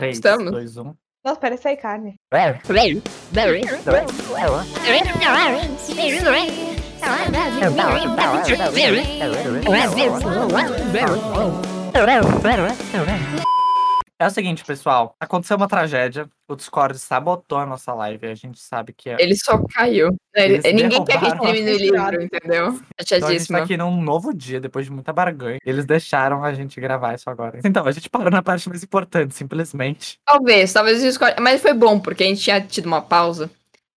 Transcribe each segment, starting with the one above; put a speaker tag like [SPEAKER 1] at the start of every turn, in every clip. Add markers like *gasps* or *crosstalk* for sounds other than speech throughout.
[SPEAKER 1] 3,
[SPEAKER 2] Estamos.
[SPEAKER 1] 2, 1.
[SPEAKER 3] Nossa, parece aí carne.
[SPEAKER 1] É o seguinte, pessoal. Aconteceu uma tragédia. O Discord sabotou a nossa live. A gente sabe que é.
[SPEAKER 2] Ele só caiu. Ele-
[SPEAKER 1] Eles
[SPEAKER 2] ninguém quer que termine o livro, entendeu?
[SPEAKER 1] Então a gente tá aqui num novo dia, depois de muita barganha. Eles deixaram a gente gravar isso agora. Então, a gente parou na parte mais importante, simplesmente.
[SPEAKER 2] Talvez, talvez o Discord. Mas foi bom, porque a gente tinha tido uma pausa.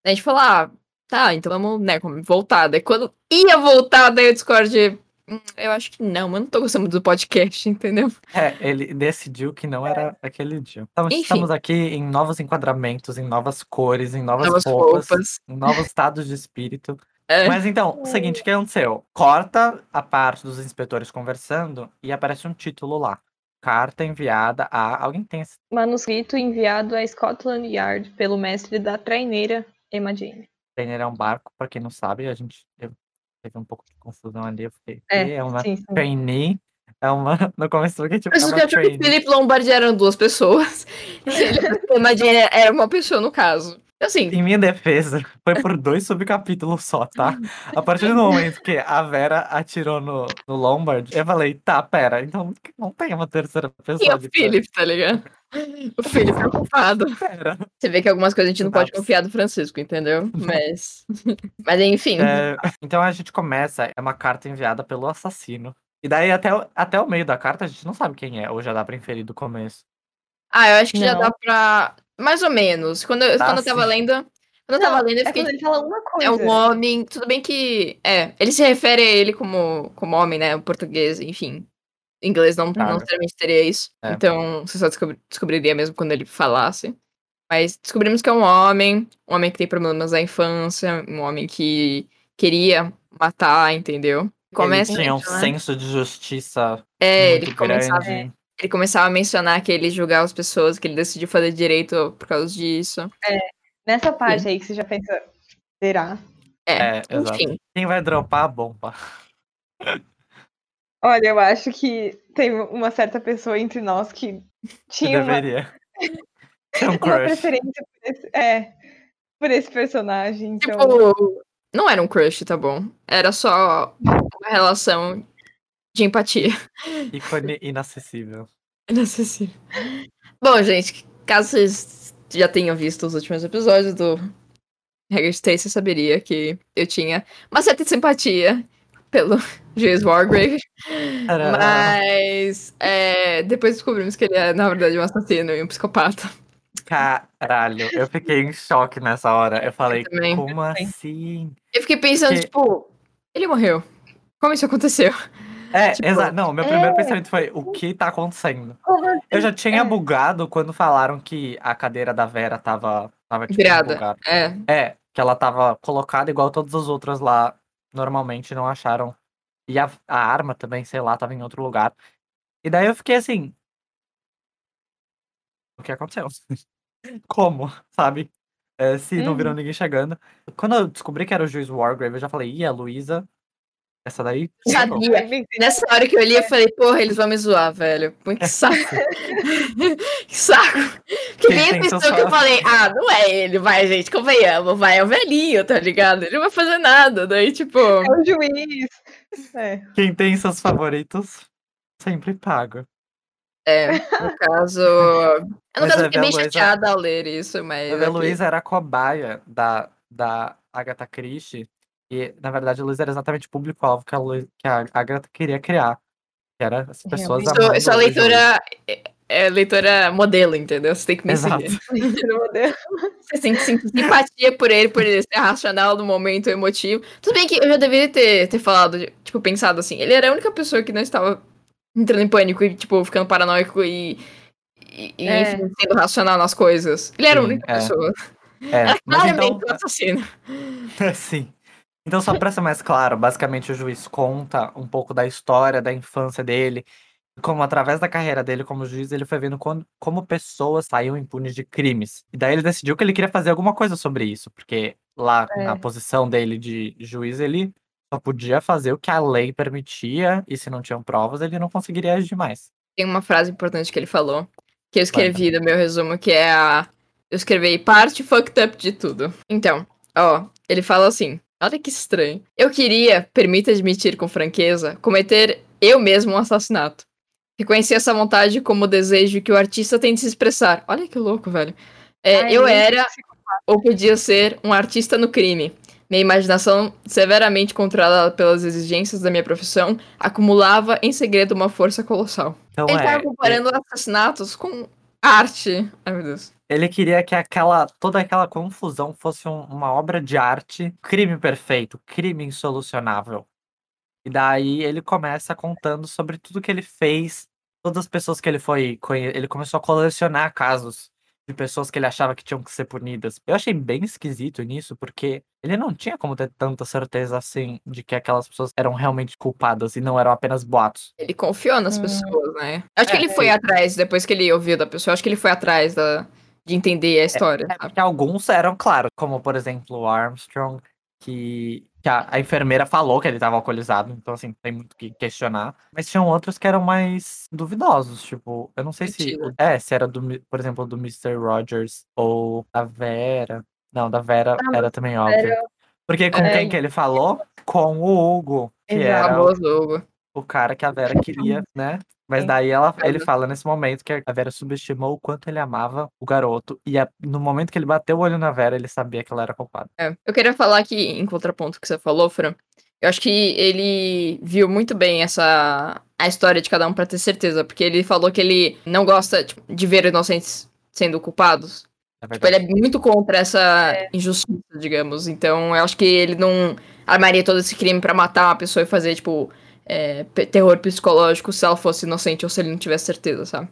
[SPEAKER 2] A gente falou, ah, tá, então vamos, né, voltar. Daí quando ia voltar, daí o Discord. "Hum, Eu acho que não, mas não tô gostando do podcast, entendeu?
[SPEAKER 1] É, ele decidiu que não era aquele dia. Então,
[SPEAKER 2] Enfim.
[SPEAKER 1] estamos aqui em novos enquadramentos, em novas cores, em novas,
[SPEAKER 2] Novas
[SPEAKER 1] roupas,
[SPEAKER 2] roupas.
[SPEAKER 1] em novos estados de espírito.
[SPEAKER 2] É.
[SPEAKER 1] Mas então, o seguinte, o que aconteceu? Corta a parte dos inspetores conversando e aparece um título lá. Carta enviada a. Alguém tem esse.
[SPEAKER 3] Manuscrito enviado a Scotland Yard pelo mestre da traineira Emma Jane.
[SPEAKER 1] Trainer é um barco, pra quem não sabe, a gente eu- teve um pouco de confusão ali. Eu fiquei.
[SPEAKER 3] É,
[SPEAKER 1] "Ih, é uma
[SPEAKER 3] sim, sim.
[SPEAKER 1] trainee. É uma. *laughs* No começo que tipo,
[SPEAKER 2] Mas
[SPEAKER 1] é uma
[SPEAKER 2] que
[SPEAKER 1] trainee.
[SPEAKER 2] Felipe Lombardi eram duas pessoas. *laughs* Imagina, era uma pessoa no caso. Assim,
[SPEAKER 1] Em minha defesa, foi por dois subcapítulos só, tá? *laughs* A partir do momento que a Vera atirou no, no Lombard, eu falei, tá, pera, então não tem uma terceira pessoa.
[SPEAKER 2] e o Felipe, tá ligado? *laughs* O Felipe é culpado.
[SPEAKER 1] Pera.
[SPEAKER 2] Você vê que algumas coisas a gente não pode
[SPEAKER 1] Exato.
[SPEAKER 2] confiar do Francisco, entendeu? Mas. *laughs* Mas enfim.
[SPEAKER 1] É, então a gente começa, é uma carta enviada pelo assassino. E daí até, o- até o meio da carta a gente não sabe quem é, ou já dá pra inferir do começo.
[SPEAKER 2] Ah, eu acho que já
[SPEAKER 3] Não.
[SPEAKER 2] dá pra. Mais ou menos. Quando eu, quando eu tava lendo. Quando eu tava
[SPEAKER 3] Não,
[SPEAKER 2] lendo, eu
[SPEAKER 3] é
[SPEAKER 2] fiquei.
[SPEAKER 3] quando ele fala uma coisa.
[SPEAKER 2] É um homem. Tudo bem que. É, ele se refere a ele como, como homem, né? O português, enfim. Em inglês não, não
[SPEAKER 1] Claro.
[SPEAKER 2] necessariamente teria isso.
[SPEAKER 1] É.
[SPEAKER 2] Então, você só descobri- descobriria mesmo quando ele falasse. Mas descobrimos que é um homem, um homem que tem problemas da infância, um homem que queria matar, entendeu? Começa
[SPEAKER 1] ele tinha um
[SPEAKER 2] né?
[SPEAKER 1] senso de justiça
[SPEAKER 2] É,
[SPEAKER 1] muito
[SPEAKER 2] ele começava,
[SPEAKER 1] grande.
[SPEAKER 2] Ele começava a mencionar que ele julgava as pessoas, que ele decidiu fazer direito por causa disso.
[SPEAKER 3] Nessa parte aí que você já pensa, será?
[SPEAKER 2] É,
[SPEAKER 1] É, exato.
[SPEAKER 2] enfim.
[SPEAKER 1] Quem vai dropar a bomba? *laughs*
[SPEAKER 3] Olha, eu acho que tem uma certa pessoa entre nós que tinha uma,
[SPEAKER 1] deveria. *laughs* Um
[SPEAKER 3] uma
[SPEAKER 1] crush.
[SPEAKER 3] preferência por esse, é, por esse personagem. Então,
[SPEAKER 2] Tipo, não era um crush, tá bom? Era só uma relação de empatia.
[SPEAKER 1] Ícone inacessível.
[SPEAKER 2] Inacessível. Bom, gente, caso vocês já tenham visto os últimos episódios do Regra de Três, você saberia que eu tinha uma certa simpatia pelo *laughs* James Wargrave. Mas é, depois descobrimos que ele é, na verdade, um assassino e um psicopata.
[SPEAKER 1] Caralho, eu fiquei em choque nessa hora. Eu falei,
[SPEAKER 2] também.
[SPEAKER 1] como assim?
[SPEAKER 2] Eu fiquei pensando,
[SPEAKER 1] Que-
[SPEAKER 2] tipo, ele morreu. Como isso aconteceu?
[SPEAKER 1] É,
[SPEAKER 2] Tipo,
[SPEAKER 1] exato. Não, meu primeiro
[SPEAKER 3] é.
[SPEAKER 1] pensamento foi, o que tá acontecendo? Eu já tinha
[SPEAKER 3] É.
[SPEAKER 1] bugado quando falaram que a cadeira da Vera tava, tava tipo,
[SPEAKER 2] Virada.
[SPEAKER 1] bugada.
[SPEAKER 2] É,
[SPEAKER 1] É, que ela tava colocada igual todas as outras lá, normalmente não acharam. E a, a arma também, sei lá, tava em outro lugar. E daí eu fiquei assim. O que aconteceu? *laughs* Como, sabe? É, se não virou
[SPEAKER 3] Uhum.
[SPEAKER 1] ninguém chegando. Quando eu descobri que era o juiz Wargrave, eu já falei, ih, a Luísa. Essa daí. ferrou."
[SPEAKER 2] Sabia. Nessa hora que eu li, eu falei, porra, eles vão me zoar, velho. Pô, que saco. *laughs* que saco. Que
[SPEAKER 1] Quem
[SPEAKER 2] nem a pessoa que eu
[SPEAKER 1] fa-
[SPEAKER 2] falei, ah, não é ele, vai, gente, convenhamos, vai, é o velhinho, tá ligado? Ele não vai fazer nada. Daí, tipo,
[SPEAKER 3] É o juiz. É.
[SPEAKER 1] Quem tem seus favoritos sempre paga.
[SPEAKER 2] é, no *laughs* caso. Eu, no caso, fiquei bem chateada ao ler isso, mas.
[SPEAKER 1] A
[SPEAKER 2] ok.
[SPEAKER 1] Luísa era a cobaia da, da Agatha Christie. E, na verdade, a Luísa era exatamente o público-alvo que a, Lu- que a Agatha queria criar. Que era as pessoas amando
[SPEAKER 2] eu sou a leitora. É, é leitora modelo, entendeu? Você tem que me
[SPEAKER 1] Exato.
[SPEAKER 2] seguir. *laughs* Você tem que sentir simpatia por ele, por ele ser racional no momento emotivo. Tudo bem que eu já deveria ter, ter falado, tipo, pensado assim. Ele era a única pessoa que não estava entrando em pânico e, tipo, ficando paranoico e, e, e,
[SPEAKER 3] É.
[SPEAKER 2] enfim, sendo racional nas coisas. Ele era a
[SPEAKER 1] Sim,
[SPEAKER 2] única
[SPEAKER 1] é.
[SPEAKER 2] pessoa.
[SPEAKER 1] É,
[SPEAKER 2] Era
[SPEAKER 1] mas
[SPEAKER 2] claramente
[SPEAKER 1] então,
[SPEAKER 2] um assassino. *laughs*
[SPEAKER 1] sim. Então, só pra ser mais claro, basicamente o juiz conta um pouco da história, da infância dele, como através da carreira dele como juiz, ele foi vendo como, como pessoas saíam impunes de crimes. E daí ele decidiu que ele queria fazer alguma coisa sobre isso, porque lá
[SPEAKER 3] É.
[SPEAKER 1] na posição dele de juiz, ele só podia fazer o que a lei permitia, e se não tinham provas, ele não conseguiria agir mais.
[SPEAKER 2] Tem uma frase importante que ele falou, que eu escrevi no meu resumo, que é a. Eu escrevi parte fucked up de tudo. Então, ó, ele fala assim. Olha que estranho. Eu queria, permita admitir com franqueza, cometer eu mesmo um assassinato. Reconheci essa vontade como o desejo que o artista tem de se expressar. Olha que louco, velho. É,
[SPEAKER 3] Ai,
[SPEAKER 2] eu era ou podia ser um artista no crime. Minha imaginação, severamente controlada pelas exigências da minha profissão, acumulava em segredo uma força colossal.
[SPEAKER 1] Então
[SPEAKER 2] Ele
[SPEAKER 1] é.
[SPEAKER 2] tava comparando assassinatos com arte. Ai, meu Deus.
[SPEAKER 1] Ele queria que aquela toda aquela confusão fosse um- uma obra de arte, crime perfeito, crime insolucionável. E daí ele começa contando sobre tudo que ele fez, todas as pessoas que ele foi, ele começou a colecionar casos de pessoas que ele achava que tinham que ser punidas. Eu achei bem esquisito nisso, porque ele não tinha como ter tanta certeza assim de que aquelas pessoas eram realmente culpadas e não eram apenas boatos.
[SPEAKER 2] Ele confiou nas
[SPEAKER 3] Hum.
[SPEAKER 2] pessoas, né? Acho que
[SPEAKER 1] É,
[SPEAKER 2] ele foi atrás, depois que ele ouviu da pessoa, acho que ele foi atrás da, de entender a história.
[SPEAKER 1] É
[SPEAKER 2] sabe?
[SPEAKER 1] porque alguns eram, claro, como por exemplo o Armstrong, que, que a, a enfermeira falou que ele estava alcoolizado, então assim, tem muito o que questionar. Mas tinham outros que eram mais duvidosos, tipo, eu não sei se. É, se era do, por exemplo, do Mr. Rogers ou da Vera. Não, da Vera
[SPEAKER 3] Ah,
[SPEAKER 1] era também óbvio. Porque com
[SPEAKER 2] É.
[SPEAKER 1] quem que ele falou? Com o Hugo, que
[SPEAKER 3] Exato.
[SPEAKER 1] era
[SPEAKER 2] Hugo.
[SPEAKER 1] o cara que a Vera queria, né? Mas daí ela, ele fala nesse momento que a Vera subestimou o quanto ele amava o garoto. E a- no momento que ele bateu o olho na Vera, ele sabia que ela era culpada.
[SPEAKER 2] É. Eu queria falar que, em contraponto que você falou, Fran, eu acho que ele viu muito bem essa a história de cada um pra ter certeza, porque ele falou que ele não gosta tipo, de ver inocentes sendo culpados.
[SPEAKER 1] É
[SPEAKER 2] Tipo, ele é muito contra essa injustiça, digamos. Então, eu acho que ele não armaria todo esse crime pra matar uma pessoa e fazer, tipo, é, terror psicológico se ela fosse inocente ou se ele não tivesse certeza, sabe?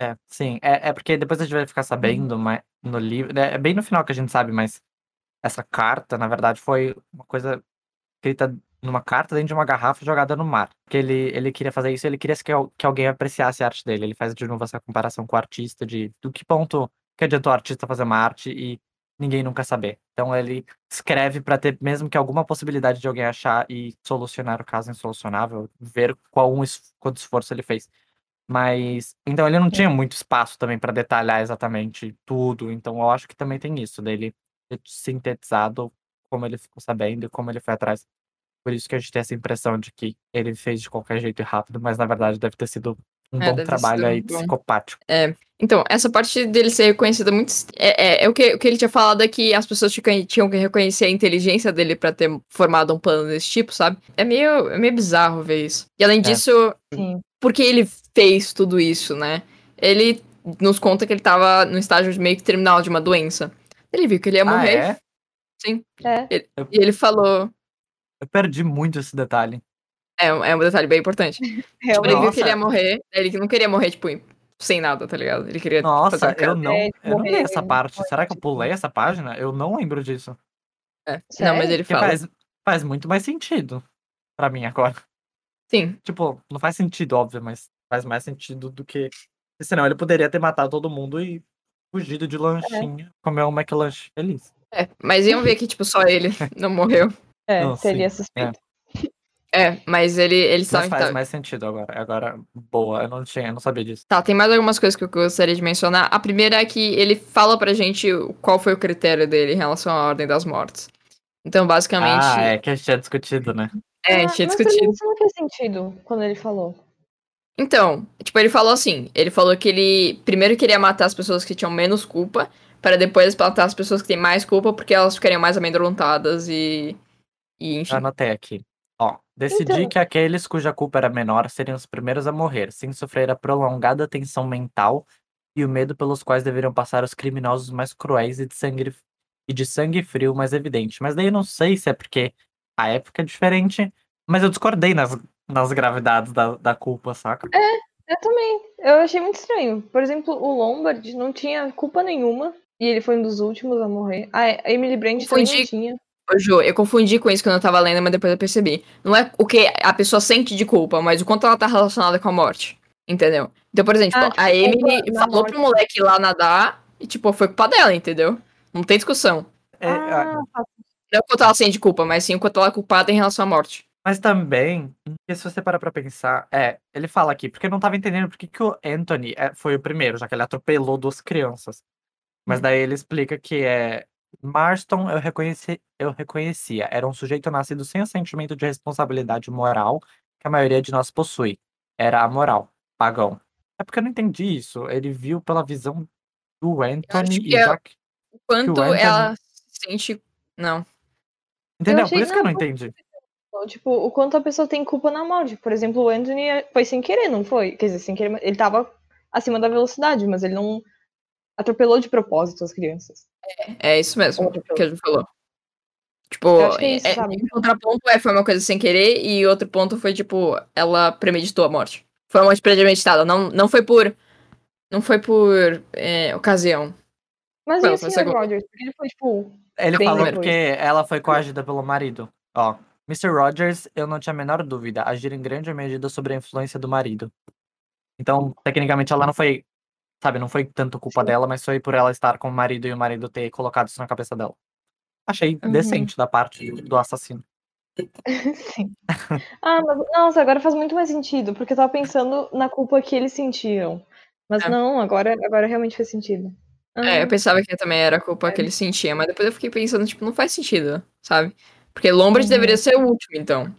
[SPEAKER 1] É, sim. É, é porque depois a gente vai ficar sabendo mas no livro. né, É bem no final que a gente sabe, mas essa carta, na verdade, foi uma coisa escrita numa carta dentro de uma garrafa jogada no mar. Porque ele, ele queria fazer isso, ele queria que, que alguém apreciasse a arte dele. Ele faz de novo essa comparação com o artista, de do que ponto que adiantou o artista fazer uma arte e ninguém nunca saber. Então ele escreve pra ter mesmo que alguma possibilidade de alguém achar e solucionar o caso insolucionável, ver qual um es- quanto esforço ele fez. Mas então ele não tinha muito espaço também pra detalhar exatamente tudo. Então eu acho que também tem isso dele ter sintetizado como ele ficou sabendo e como ele foi atrás. Por isso que a gente tem essa impressão de que ele fez de qualquer jeito e rápido, mas na verdade deve ter sido um
[SPEAKER 2] É,
[SPEAKER 1] bom trabalho aí
[SPEAKER 2] bom.
[SPEAKER 1] psicopático.
[SPEAKER 2] Então, essa parte dele ser reconhecido muito. É, é, é o, que, o que ele tinha falado é que as pessoas tinham, que reconhecer a inteligência dele pra ter formado um plano desse tipo, sabe? É meio, é meio bizarro ver isso. E além
[SPEAKER 1] É.
[SPEAKER 2] disso,
[SPEAKER 3] Sim.
[SPEAKER 2] porque ele fez tudo isso, né? Ele nos conta que ele tava no estágio meio que terminal de uma doença. Ele viu que ele ia
[SPEAKER 1] Ah,
[SPEAKER 2] morrer.
[SPEAKER 1] é?
[SPEAKER 2] Sim.
[SPEAKER 3] É.
[SPEAKER 2] E ele falou.
[SPEAKER 1] Eu perdi muito esse detalhe.
[SPEAKER 2] É, é um detalhe bem importante. *laughs* Tipo, ele viu que ele ia morrer. Ele não queria morrer, tipo, sem nada, tá ligado? Ele queria.
[SPEAKER 1] Nossa, eu não,
[SPEAKER 3] É,
[SPEAKER 1] eu não li
[SPEAKER 3] morrer,
[SPEAKER 1] essa parte. Será que eu
[SPEAKER 3] tipo-
[SPEAKER 1] pulei essa página? Eu não lembro disso.
[SPEAKER 2] É. Não, mas ele fala.
[SPEAKER 1] faz, faz muito mais sentido pra mim agora.
[SPEAKER 2] Sim.
[SPEAKER 1] Tipo, não faz sentido, óbvio, mas faz mais sentido do que. porque Senão ele poderia ter matado todo mundo e fugido de lanchinho, comer um McLanche feliz.
[SPEAKER 2] É, mas iam ver que, tipo, só ele *laughs* não morreu.
[SPEAKER 3] É,
[SPEAKER 1] Não,
[SPEAKER 3] seria
[SPEAKER 1] sim,
[SPEAKER 3] suspeito.
[SPEAKER 2] É, mas ele, ele
[SPEAKER 1] Mas
[SPEAKER 2] sabe que
[SPEAKER 1] faz
[SPEAKER 2] tá...
[SPEAKER 1] mais sentido agora. Agora, boa, eu não tinha, eu não sabia disso.
[SPEAKER 2] Tá, tem mais algumas coisas que eu gostaria de mencionar. A primeira é que ele fala pra gente qual foi o critério dele em relação à ordem das mortes. Então, basicamente,
[SPEAKER 1] Ah, é que a gente tinha discutido, né?
[SPEAKER 2] é, a
[SPEAKER 3] Ah,
[SPEAKER 2] gente tinha
[SPEAKER 3] mas mim
[SPEAKER 2] discutido.
[SPEAKER 3] isso não fez sentido quando ele falou.
[SPEAKER 2] Então, tipo, ele falou assim, ele falou que ele primeiro queria matar as pessoas que tinham menos culpa, para depois matar as pessoas que têm mais culpa, porque elas ficariam mais amedrontadas e... E, enfim.
[SPEAKER 1] Já anotei aqui. Decidi
[SPEAKER 3] Então-
[SPEAKER 1] que aqueles cuja culpa era menor seriam os primeiros a morrer, sem sofrer a prolongada tensão mental e o medo pelos quais deveriam passar os criminosos mais cruéis e de sangue, e de sangue frio mais evidente. Mas daí eu não sei se é porque a época é diferente, mas eu discordei nas, nas gravidades da, da culpa, saca?
[SPEAKER 3] Eu também. Eu achei muito estranho. Por exemplo, o Lombard não tinha culpa nenhuma. E ele foi um dos últimos a morrer. A Emily Brand também
[SPEAKER 2] Confundi.
[SPEAKER 3] não tinha.
[SPEAKER 2] Ô, Ju, eu confundi com isso quando eu tava lendo, mas depois eu percebi. Não é o que a pessoa sente de culpa, mas o quanto ela tá relacionada com a morte. Entendeu? Então, por exemplo,
[SPEAKER 3] Ah,
[SPEAKER 2] tipo, a Emily falou
[SPEAKER 3] morte.
[SPEAKER 2] pro moleque ir lá nadar e, tipo, foi culpa dela, entendeu? Não tem discussão.
[SPEAKER 1] É,
[SPEAKER 3] Ah,
[SPEAKER 2] Não é o quanto ela sente de culpa, mas sim o quanto ela é culpada em relação à morte.
[SPEAKER 1] Mas também, porque se você parar pra pensar, é, ele fala aqui, porque eu não tava entendendo por que, que o Anthony é, foi o primeiro, já que ele atropelou duas crianças. Mas daí ele explica que é. Marston eu, reconheci, eu reconhecia, era um sujeito nascido sem o sentimento de responsabilidade moral que a maioria de nós possui. Era a moral, pagão. É porque eu não entendi isso. Ele viu pela visão do Anthony e
[SPEAKER 2] é-
[SPEAKER 1] já que.
[SPEAKER 2] O quanto
[SPEAKER 1] Anthony-
[SPEAKER 2] ela se sente. Não.
[SPEAKER 1] Entendeu?
[SPEAKER 3] achei-
[SPEAKER 1] Por isso que eu não
[SPEAKER 3] não,
[SPEAKER 1] entendi.
[SPEAKER 3] Tipo, o quanto a pessoa tem culpa na morte. Por exemplo, o Anthony foi sem querer, não foi? Quer dizer, sem querer, ele tava acima da velocidade, mas ele não atropelou de propósito as crianças.
[SPEAKER 2] É isso mesmo que a gente falou. Tipo,
[SPEAKER 3] que é isso,
[SPEAKER 2] é- contraponto é, foi uma coisa sem querer, e outro ponto foi, tipo, ela premeditou a morte. Foi uma morte premeditada, não, não foi por. Não foi por é, ocasião.
[SPEAKER 3] Mas
[SPEAKER 2] Não,
[SPEAKER 3] e o
[SPEAKER 2] foi
[SPEAKER 3] Sr.
[SPEAKER 2] segundo.
[SPEAKER 3] Rogers? Porque ele foi, tipo,
[SPEAKER 1] Ele falou
[SPEAKER 3] depois.
[SPEAKER 1] porque ela foi coagida pelo marido. Ó, Mr. Rogers, eu não tinha a menor dúvida, agir em grande medida sobre a influência do marido. Então, tecnicamente, ela não foi, sabe, não foi tanto culpa
[SPEAKER 3] Sim.
[SPEAKER 1] dela, mas foi por ela estar com o marido e o marido ter colocado isso na cabeça dela. Achei
[SPEAKER 3] Uhum.
[SPEAKER 1] decente da parte do, assassino. *laughs*
[SPEAKER 3] Sim. Ah, mas nossa, agora faz muito mais sentido, porque eu tava pensando na culpa que eles sentiam. Mas
[SPEAKER 2] É.
[SPEAKER 3] não, agora, agora realmente faz sentido.
[SPEAKER 2] É, eu
[SPEAKER 3] Ah,
[SPEAKER 2] pensava que também era a culpa
[SPEAKER 3] É.
[SPEAKER 2] que ele sentia, mas depois eu fiquei pensando, tipo, não faz sentido, sabe? Porque Lombard
[SPEAKER 3] Uhum.
[SPEAKER 2] deveria ser o último, então.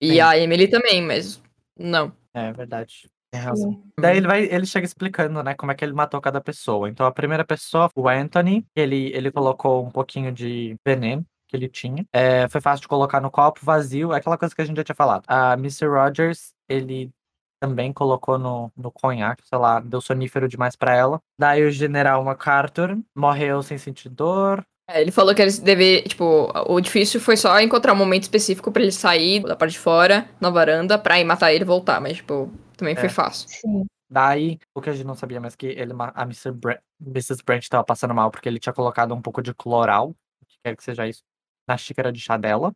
[SPEAKER 2] E
[SPEAKER 1] Sim.
[SPEAKER 2] a Emily também, mas não.
[SPEAKER 1] É verdade. Tem razão.
[SPEAKER 3] sim.
[SPEAKER 1] Daí ele vai, ele chega explicando, né, como é que ele matou cada pessoa. Então a primeira pessoa, o Anthony, ele, ele colocou um pouquinho de veneno que ele tinha. É, foi fácil de colocar no copo vazio, é aquela coisa que a gente já tinha falado. A Mr. Rogers, ele também colocou no, no conhaque, sei lá, deu sonífero demais pra ela. Daí o General MacArthur morreu sem sentir dor.
[SPEAKER 2] É, ele falou que eles deve, tipo, o difícil foi só encontrar um momento específico pra ele sair da parte de fora, na varanda, pra ir matar ele e voltar, mas, tipo, também foi
[SPEAKER 1] É.
[SPEAKER 2] fácil.
[SPEAKER 3] Sim.
[SPEAKER 1] Daí, o que a gente não sabia, mas que ele, a Mr. Bra Mrs. Branch tava passando mal porque ele tinha colocado um pouco de cloral, o que quer que seja isso, na xícara de chá dela.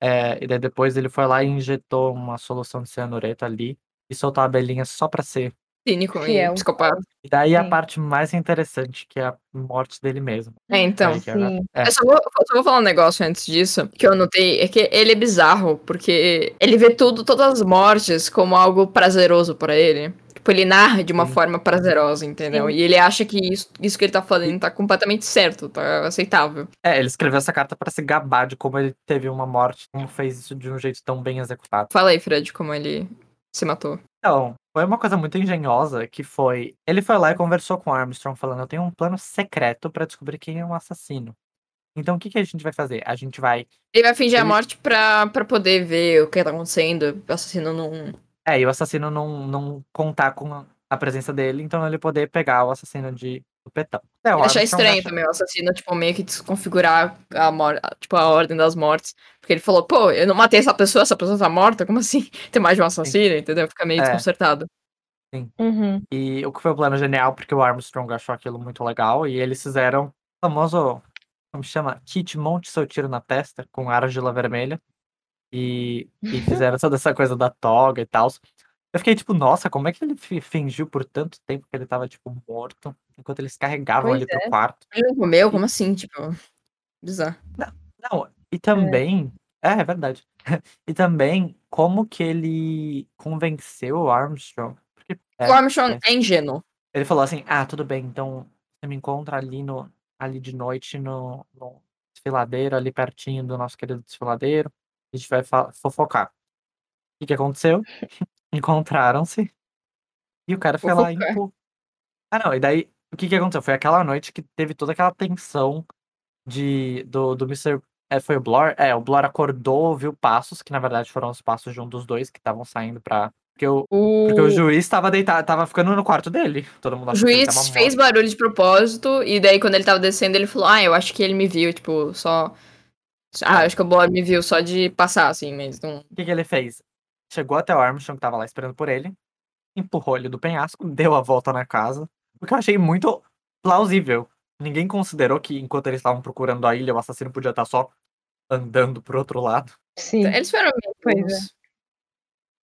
[SPEAKER 1] É, e daí depois ele foi lá e injetou uma solução de cianureto ali e soltou a abelhinha só pra ser.
[SPEAKER 2] Cínico
[SPEAKER 3] Fiel.
[SPEAKER 2] e psicopata.
[SPEAKER 1] E daí a
[SPEAKER 3] Sim.
[SPEAKER 1] parte mais interessante, que é a morte dele mesmo.
[SPEAKER 2] É, então.
[SPEAKER 1] É.
[SPEAKER 2] Eu só vou, só vou falar um negócio antes disso, que eu notei, é que ele é bizarro, porque ele vê tudo, todas as mortes, como algo prazeroso pra ele. Tipo, ele narra de uma
[SPEAKER 1] Sim.
[SPEAKER 2] forma prazerosa, entendeu?
[SPEAKER 3] Sim.
[SPEAKER 2] E ele acha que isso, isso que ele tá falando tá completamente certo, tá aceitável.
[SPEAKER 1] É, ele escreveu essa carta pra se gabar de como ele teve uma morte, como fez isso de um jeito tão bem executado.
[SPEAKER 2] Fala aí, Fred, como ele se matou.
[SPEAKER 1] Então, foi uma coisa muito engenhosa que foi. Ele foi lá e conversou com o Armstrong, falando: Eu tenho um plano secreto pra descobrir quem é o assassino. Então, o que, que a gente vai fazer? A gente vai.
[SPEAKER 2] Ele vai fingir a
[SPEAKER 1] Ele-
[SPEAKER 2] morte pra, pra poder ver o que tá acontecendo, o assassino não...
[SPEAKER 1] É, e o assassino não, não contar com a presença dele, então ele poder pegar o assassino de supetão. É,
[SPEAKER 2] Eu achei
[SPEAKER 1] Armstrong
[SPEAKER 2] estranho também o assassino, tipo, meio que desconfigurar a, mor tipo, a ordem das mortes. Porque ele falou, pô, eu não matei essa pessoa, essa pessoa tá morta, como assim? *laughs* Tem mais de um assassino, entendeu? Fica meio
[SPEAKER 1] É.
[SPEAKER 2] desconcertado.
[SPEAKER 3] Uhum.
[SPEAKER 1] E o que foi o plano genial, porque o Armstrong achou aquilo muito legal, e eles fizeram o famoso, como chama? Kit monte seu tiro na testa, com argila vermelha. E, e *laughs* fizeram toda essa coisa da toga e tal. Eu fiquei tipo, nossa, como é que ele fi- fingiu por tanto tempo que ele tava, tipo, morto, enquanto eles carregavam
[SPEAKER 3] Pois
[SPEAKER 1] ele pro
[SPEAKER 3] é.
[SPEAKER 1] quarto.
[SPEAKER 2] Ele não comeu? Como assim? Tipo, bizarro.
[SPEAKER 1] Não, e também. É, é verdade. *laughs* e também, como que ele convenceu o Armstrong? Porque, é,
[SPEAKER 2] o Armstrong é ingênuo.
[SPEAKER 1] Ele falou assim: ah, tudo bem, então você me encontra ali no ali de noite no, no desfiladeiro, ali pertinho do nosso querido desfiladeiro. A gente vai fofocar. O que, que aconteceu? *laughs* Encontraram-se. E o cara foi lá e.
[SPEAKER 2] Fofocar.
[SPEAKER 1] empurrou. Ah, não, e daí o que, que aconteceu? Foi aquela noite que teve toda aquela tensão de do, do Mr. É, foi o Blor? É, o Blor acordou, ouviu passos, que na verdade foram os passos de um dos dois que estavam saindo pra. Porque o,
[SPEAKER 2] O,
[SPEAKER 1] porque o juiz tava deitado, tava ficando no quarto dele. Todo mundo
[SPEAKER 2] o juiz fez barulho de propósito, e daí quando ele tava descendo, ele falou, ah, eu acho que ele me viu, tipo, só... Ah, acho que o Blor me viu só de passar, assim, mas não...
[SPEAKER 1] O que, que ele fez? Chegou até o Armstrong, que tava lá esperando por ele, empurrou ele do penhasco, *laughs* deu a volta na casa, o que eu achei muito plausível. Ninguém considerou que enquanto eles estavam procurando a ilha, o assassino podia estar só andando pro outro lado.
[SPEAKER 3] Sim.
[SPEAKER 2] Eles foram meio
[SPEAKER 3] é.
[SPEAKER 2] burros.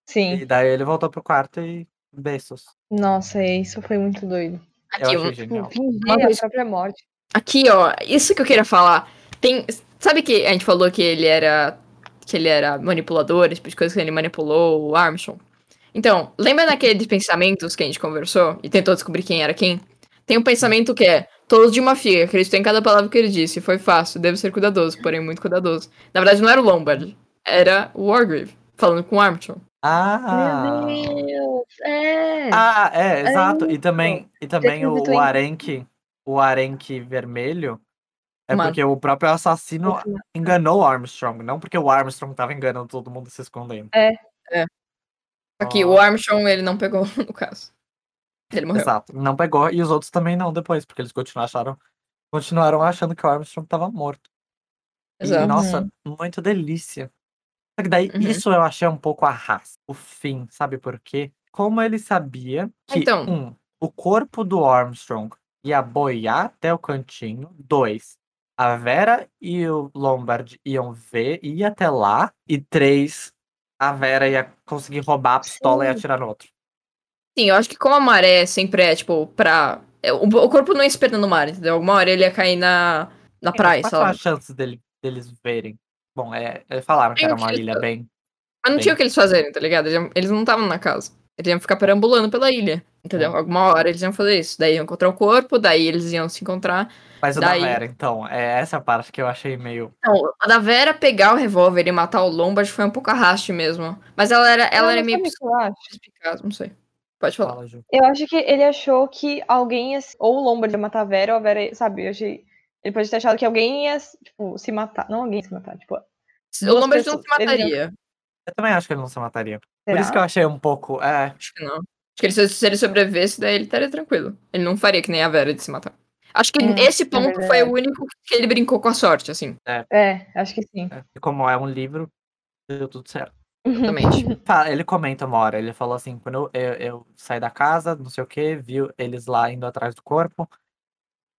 [SPEAKER 3] Sim.
[SPEAKER 1] E daí ele voltou pro quarto e beijos.
[SPEAKER 3] Nossa, isso foi muito doido.
[SPEAKER 1] Eu
[SPEAKER 2] Aqui,
[SPEAKER 1] achei genial.
[SPEAKER 3] Fingir
[SPEAKER 2] Uma
[SPEAKER 3] a
[SPEAKER 2] coisa-
[SPEAKER 3] própria morte.
[SPEAKER 2] Aqui, ó, isso que eu queria falar. Tem. Sabe que a gente falou que ele era que ele era manipulador, esse tipo de coisa que ele manipulou o Armstrong. Então, lembra daqueles pensamentos que a gente conversou e tentou descobrir quem era quem? Tem um pensamento que é todos de uma figa, acredito em cada palavra que ele disse. Foi fácil, devo ser cuidadoso, porém muito cuidadoso. Na verdade, não era o Lombard, era o Wargrave, falando com o Armstrong.
[SPEAKER 1] Ah!
[SPEAKER 3] Meu Deus! É!
[SPEAKER 1] Ah, é, exato. E também, e também o, o arenque, o arenque vermelho, é porque o próprio assassino enganou o Armstrong, não porque o Armstrong tava enganando todo mundo se escondendo.
[SPEAKER 2] Aqui,
[SPEAKER 1] Ó.
[SPEAKER 2] o Armstrong, ele não pegou, *laughs* no caso. Ele morreu.
[SPEAKER 1] Exato. Não pegou, e os outros também não depois, porque eles continuaram, acharam, continuaram achando que o Armstrong tava morto. E,
[SPEAKER 2] Exato.
[SPEAKER 1] nossa, muito delícia. Só que daí,
[SPEAKER 2] Uhum.
[SPEAKER 1] isso eu achei um pouco arrasto. O fim, sabe por quê? Como ele sabia que,
[SPEAKER 2] Então.
[SPEAKER 1] um, o corpo do Armstrong ia boiar até o cantinho. Dois, a Vera e o Lombard iam ver, ir até lá. E três, a Vera ia conseguir roubar a pistola e
[SPEAKER 3] Sim.
[SPEAKER 1] atirar no outro.
[SPEAKER 2] Sim, eu acho que como a maré sempre é, tipo, pra... é, O, corpo não ia se perder no mar, entendeu? Alguma hora ele ia cair na, na
[SPEAKER 1] Sim,
[SPEAKER 2] praia,
[SPEAKER 1] são
[SPEAKER 2] lá.
[SPEAKER 1] as chances dele, deles verem? Bom, é, eles falaram que era uma ilha bem.
[SPEAKER 2] Mas não
[SPEAKER 1] Bem.
[SPEAKER 2] tinha o que eles fazerem, tá ligado? Eles não estavam na casa. Eles iam ficar perambulando pela ilha, entendeu?
[SPEAKER 1] É.
[SPEAKER 2] Alguma hora eles iam fazer isso. Daí iam encontrar o corpo, daí eles iam se encontrar.
[SPEAKER 1] Mas o
[SPEAKER 2] Daí-
[SPEAKER 1] da Vera, então, é essa parte que eu achei meio.
[SPEAKER 2] Não, a da Vera pegar o revólver e matar o Lombard foi um pouco arraste mesmo. Mas ela era, ela
[SPEAKER 3] Não,
[SPEAKER 2] era meio
[SPEAKER 3] o
[SPEAKER 2] perspicaz, não sei. Pode falar.
[SPEAKER 1] Fala.
[SPEAKER 3] Eu acho que ele achou que alguém ia. se- Ou o Lombard ia matar a Vera, ou a Vera. ia- Sabe? Eu achei. Ele pode ter achado que alguém ia, tipo, se matar. Não alguém ia se matar. Tipo,
[SPEAKER 2] O Lombard não se
[SPEAKER 3] pessoas. Eles iam-
[SPEAKER 2] mataria.
[SPEAKER 1] Eu também acho que ele não se mataria. Por
[SPEAKER 3] será?
[SPEAKER 1] isso que eu achei um pouco. É,
[SPEAKER 2] Acho que não. Acho que ele, se, ele sobrevivesse, daí ele estaria tranquilo. Ele não faria que nem a Vera de se matar. Acho que
[SPEAKER 3] Hum,
[SPEAKER 2] esse
[SPEAKER 3] é
[SPEAKER 2] ponto foi
[SPEAKER 3] verdade.
[SPEAKER 2] o único que ele brincou com a sorte, assim.
[SPEAKER 3] É, acho que sim.
[SPEAKER 1] é. E como é um livro, deu tudo certo.
[SPEAKER 2] Exatamente. *laughs*
[SPEAKER 1] Ele comenta uma hora, ele falou assim, quando eu, eu, eu saí da casa, não sei o que, viu eles lá indo atrás do corpo.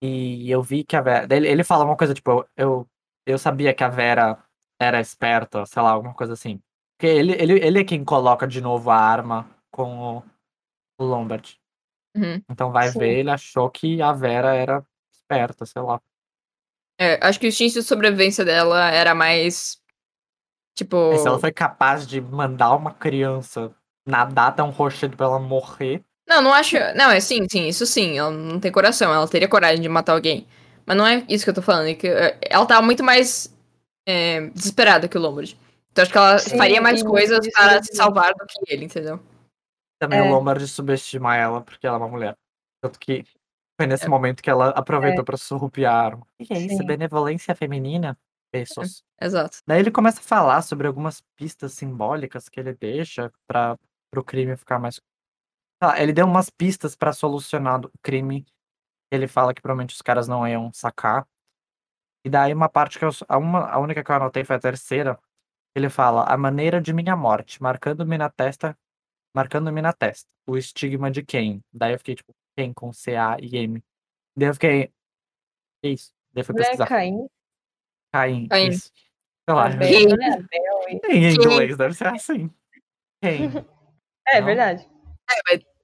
[SPEAKER 1] E eu vi que a Vera. Ele, ele fala uma coisa, tipo, eu, eu sabia que a Vera era esperta, sei lá, alguma coisa assim. Porque ele, ele, ele é quem coloca de novo a arma com o, o Lombard.
[SPEAKER 2] Uhum.
[SPEAKER 1] Então vai
[SPEAKER 3] Sim.
[SPEAKER 1] ver, ele achou que a Vera era esperta, sei lá.
[SPEAKER 2] É, acho que o instinto de sobrevivência dela era mais. Tipo.
[SPEAKER 1] E Se ela foi capaz de mandar uma criança nadar tão rochedo pra ela morrer.
[SPEAKER 2] Não, não acho. Não, é sim, sim, isso sim. Ela não tem coração, ela teria coragem de matar alguém. Mas não é isso que eu tô falando. É que é, ela tava muito mais é, desesperada que o Lombard. Então acho que ela
[SPEAKER 3] Sim,
[SPEAKER 2] faria mais coisas para se salvar do que ele, entendeu?
[SPEAKER 1] Também
[SPEAKER 3] É.
[SPEAKER 1] o Lombard subestima ela porque ela é uma mulher. Tanto que foi nesse momento que ela aproveitou pra surrupiar a arma. O que é isso?
[SPEAKER 3] Sim.
[SPEAKER 1] Benevolência feminina? Pessoas. *laughs*
[SPEAKER 2] Exato.
[SPEAKER 1] Daí ele começa a falar sobre algumas pistas simbólicas que ele deixa para o crime ficar mais. Ah, ele deu umas pistas para solucionar o crime. Ele fala que provavelmente os caras não iam sacar. E daí uma parte que eu. A, uma, a única que eu anotei foi a terceira. Ele fala: A maneira de minha morte, marcando-me na testa. Marcando-me na testa. O estigma de quem? Daí eu fiquei tipo, quem? Com C-A e M. Daí eu fiquei. Que isso? Daí eu fui
[SPEAKER 3] Não é
[SPEAKER 1] pesquisar.
[SPEAKER 3] Caim?
[SPEAKER 1] Caim.
[SPEAKER 2] Caim.
[SPEAKER 1] isso. Sei lá.
[SPEAKER 3] Abel,
[SPEAKER 2] Quem?
[SPEAKER 3] é Abel, hein?
[SPEAKER 1] Em
[SPEAKER 2] Quem?
[SPEAKER 1] inglês deve ser assim. Quem? *laughs*
[SPEAKER 3] É
[SPEAKER 1] Não?
[SPEAKER 3] verdade.